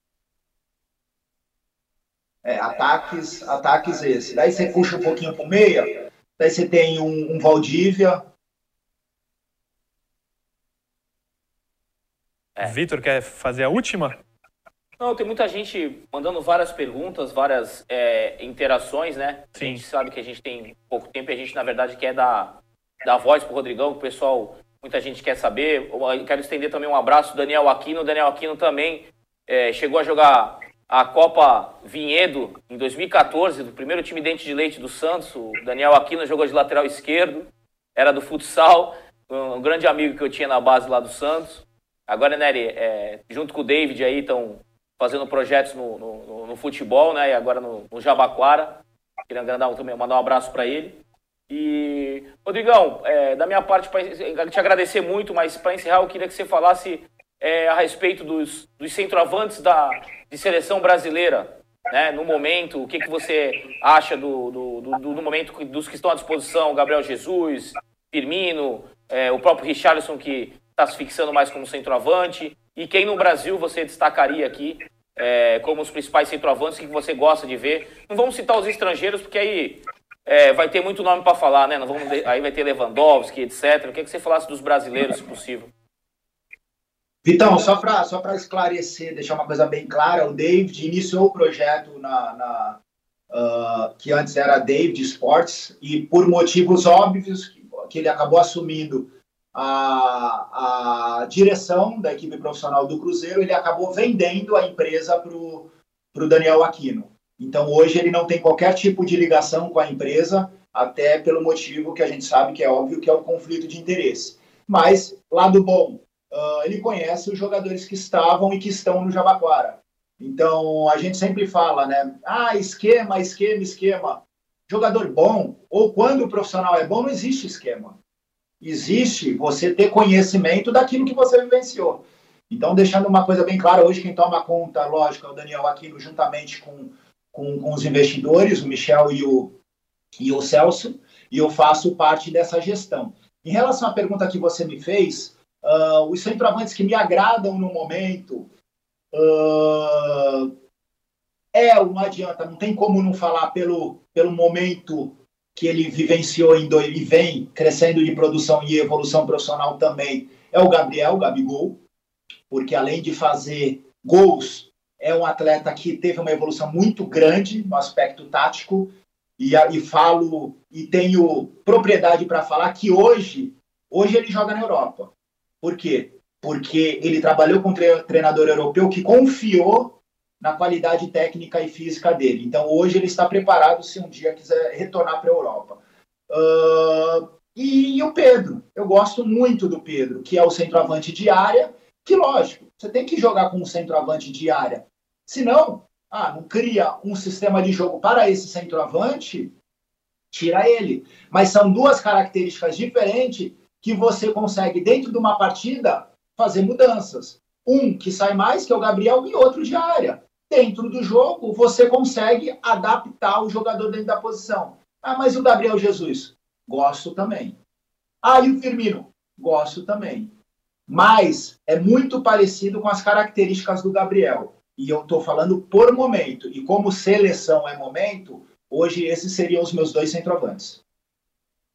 é, ataques, ataques esse. Daí você puxa um pouquinho pro meia, daí você tem um, um Valdívia, É. Vitor, quer fazer a última? Não, tem muita gente mandando várias perguntas, várias é, interações, né? Sim. A gente sabe que a gente tem pouco tempo e a gente, na verdade, quer dar, dar voz pro Rodrigão, que o pessoal, muita gente quer saber. Eu quero estender também um abraço Daniel Aquino. Daniel Aquino também é, chegou a jogar a Copa Vinhedo em 2014, do primeiro time dente de leite do Santos. O Daniel Aquino jogou de lateral esquerdo, era do futsal, um grande amigo que eu tinha na base lá do Santos. Agora, Nery, é, junto com o David aí, estão fazendo projetos no, no, no, futebol, né? E agora no, no Jabaquara. Queria mandar, também, mandar um abraço para ele. E, Rodrigão, é, da minha parte, para te agradecer muito, mas para encerrar, eu queria que você falasse é, a respeito dos, dos centroavantes da, de seleção brasileira, né, no momento, o que, que você acha do, do, do, do momento dos que estão à disposição, Gabriel Jesus, Firmino, é, o próprio Richarlison, que está se fixando mais como centroavante? E quem no Brasil você destacaria aqui é, como os principais centroavantes que você gosta de ver? Não vamos citar os estrangeiros, porque aí é, vai ter muito nome para falar, né? Não vamos, aí vai ter Lewandowski, etc. Eu queria que você falasse dos brasileiros, se possível. Vitão, só para só esclarecer, deixar uma coisa bem clara, o David iniciou o projeto na, na uh, que antes era David Sports e por motivos óbvios que, que ele acabou assumindo a, a direção da equipe profissional do Cruzeiro, ele acabou vendendo a empresa para o Daniel Aquino. Então, hoje, ele não tem qualquer tipo de ligação com a empresa, até pelo motivo que a gente sabe que é óbvio, que é o conflito de interesse. Mas, lado bom, uh, ele conhece os jogadores que estavam e que estão no Jabaquara. Então, a gente sempre fala, né? Ah, esquema, esquema, esquema. Jogador bom, ou quando o profissional é bom, não existe esquema existe você ter conhecimento daquilo que você vivenciou. Então, deixando uma coisa bem clara, hoje quem toma conta, lógico, é o Daniel Aquino, juntamente com, com, com os investidores, o Michel e o, e o Celso, e eu faço parte dessa gestão. Em relação à pergunta que você me fez, uh, os centroavantes que me agradam no momento, uh, é, não adianta, não tem como não falar pelo, pelo momento que ele vivenciou em dois, e vem crescendo de produção e evolução profissional também é o Gabriel, o Gabigol, porque além de fazer gols, é um atleta que teve uma evolução muito grande no aspecto tático e, e falo e tenho propriedade para falar que hoje, hoje ele joga na Europa. Por quê? Porque ele trabalhou com um treinador europeu que confiou na qualidade técnica e física dele. Então, hoje ele está preparado se um dia quiser retornar para a Europa. Uh, e, e, o Pedro, eu gosto muito do Pedro, que é o centroavante de área, que lógico, você tem que jogar com um centroavante de área. Senão, ah, não cria um sistema de jogo para esse centroavante, tira ele. Mas são duas características diferentes que você consegue, dentro de uma partida, fazer mudanças. Um que sai mais, que é o Gabriel, e outro de área dentro do jogo, você consegue adaptar o jogador dentro da posição. Ah, mas o Gabriel Jesus? Gosto também. Ah, e o Firmino? Gosto também. Mas é muito parecido com as características do Gabriel. E eu estou falando por momento. E como seleção é momento, hoje esses seriam os meus dois centroavantes.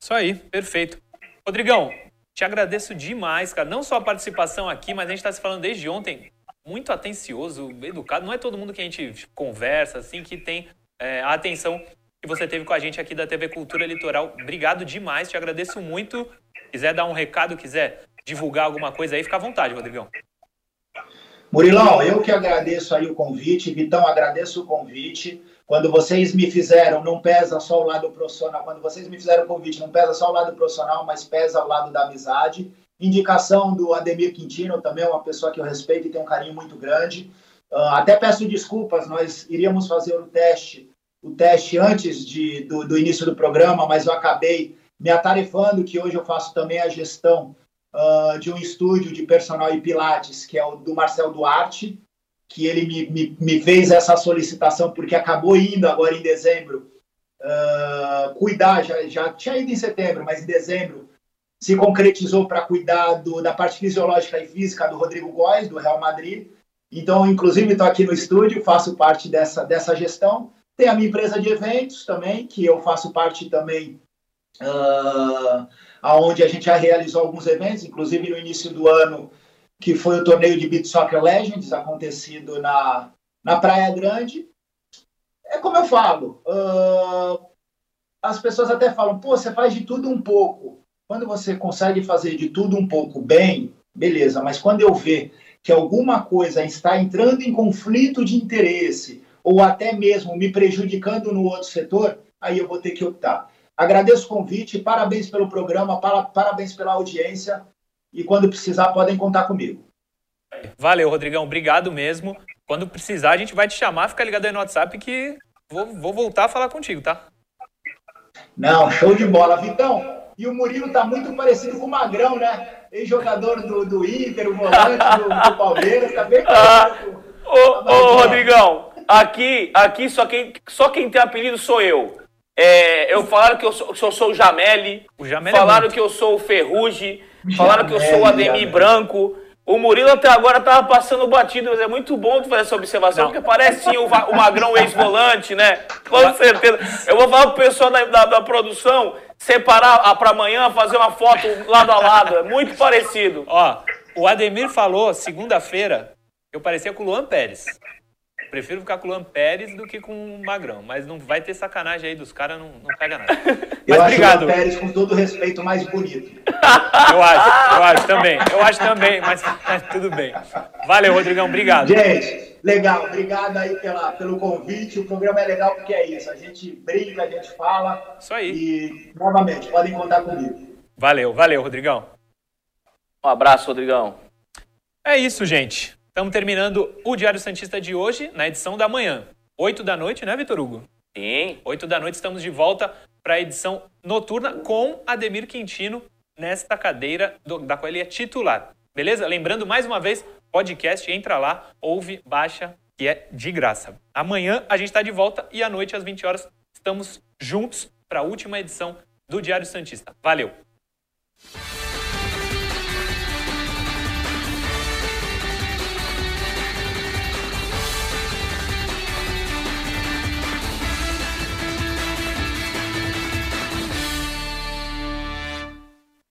Isso aí, perfeito. Rodrigão, te agradeço demais, cara. Não só a participação aqui, mas a gente está se falando desde ontem. Muito atencioso, educado. Não é todo mundo que a gente conversa, assim, que tem é, a atenção que você teve com a gente aqui da TV Cultura Litoral. Obrigado demais, te agradeço muito. Quiser dar um recado, quiser divulgar alguma coisa aí, fica à vontade, Rodrigão. Murilão, eu que agradeço aí o convite. Vitão, agradeço o convite. Quando vocês me fizeram, não pesa só o lado profissional. Quando vocês me fizeram o convite, não pesa só o lado profissional, mas pesa o lado da amizade. Indicação do Ademir Quintino, também é uma pessoa que eu respeito e tenho um carinho muito grande. Uh, até peço desculpas, nós iríamos fazer o teste, o teste antes de, do, do início do programa, mas eu acabei me atarefando que hoje eu faço também a gestão uh, de um estúdio de personal e pilates, que é o do Marcel Duarte, que ele me, me, me fez essa solicitação porque acabou indo agora em dezembro uh, cuidar, já, já tinha ido em setembro, mas em dezembro se concretizou para cuidar do, da parte fisiológica e física do Rodrigo Góes, do Real Madrid. Então, inclusive, estou aqui no estúdio, faço parte dessa, dessa gestão. Tem a minha empresa de eventos também, que eu faço parte também uh, aonde a gente já realizou alguns eventos, inclusive no início do ano, que foi o torneio de Beat Soccer Legends, acontecido na, na Praia Grande. É como eu falo, uh, as pessoas até falam, pô, você faz de tudo um pouco. Quando você consegue fazer de tudo um pouco bem, beleza, mas quando eu ver que alguma coisa está entrando em conflito de interesse, ou até mesmo me prejudicando no outro setor, aí eu vou ter que optar. Agradeço o convite, parabéns pelo programa, parabéns pela audiência e quando precisar podem contar comigo. Valeu, Rodrigão, obrigado mesmo. Quando precisar, a gente vai te chamar, fica ligado aí no WhatsApp que vou, vou voltar a falar contigo, tá? Não, show de bola, Vitão. E o Murilo tá muito parecido com o Magrão, né? Ex-jogador do, do Inter, o volante do, do Palmeiras, tá bem parecido. Ah, ô, ô, Rodrigão, aqui, aqui só, quem, só quem tem apelido sou eu. É, eu falaram que eu sou, que eu sou o Jameli. O Jameli é falaram é que eu sou o Ferruge. Falaram que eu sou o Ademir Branco. O Murilo até agora tava passando batido, mas é muito bom tu fazer essa observação, Não. porque parece sim o, o Magrão ex-volante, né? Com certeza. Eu vou falar pro pessoal da, da, da produção separar para amanhã, fazer uma foto lado a lado. É muito parecido. Ó, o Ademir falou segunda-feira eu parecia com o Luan Pérez. Prefiro ficar com o Luan Pérez do que com o Magrão. Mas não vai ter sacanagem aí dos caras, não, não pega nada. <laughs> Mas eu obrigado. acho o Luan Pérez, com todo respeito, mais bonito. <laughs> Eu acho, eu acho também. Eu acho também, mas, mas tudo bem. Valeu, Rodrigão, obrigado. Gente, legal. Obrigado aí pela, pelo convite. O programa é legal porque é isso. A gente brinca, a gente fala. Isso aí. E, novamente, podem contar comigo. Valeu, valeu, Rodrigão. Um abraço, Rodrigão. É isso, gente. Estamos terminando o Diário Santista de hoje, na edição da manhã. Oito da noite, né, Vitor Hugo? Sim. Oito da noite estamos de volta para a edição noturna com Ademir Quintino nesta cadeira do, da qual ele é titular. Beleza? Lembrando mais uma vez, podcast, entra lá, ouve, baixa, que é de graça. Amanhã a gente está de volta e à noite às 20 horas estamos juntos para a última edição do Diário Santista. Valeu!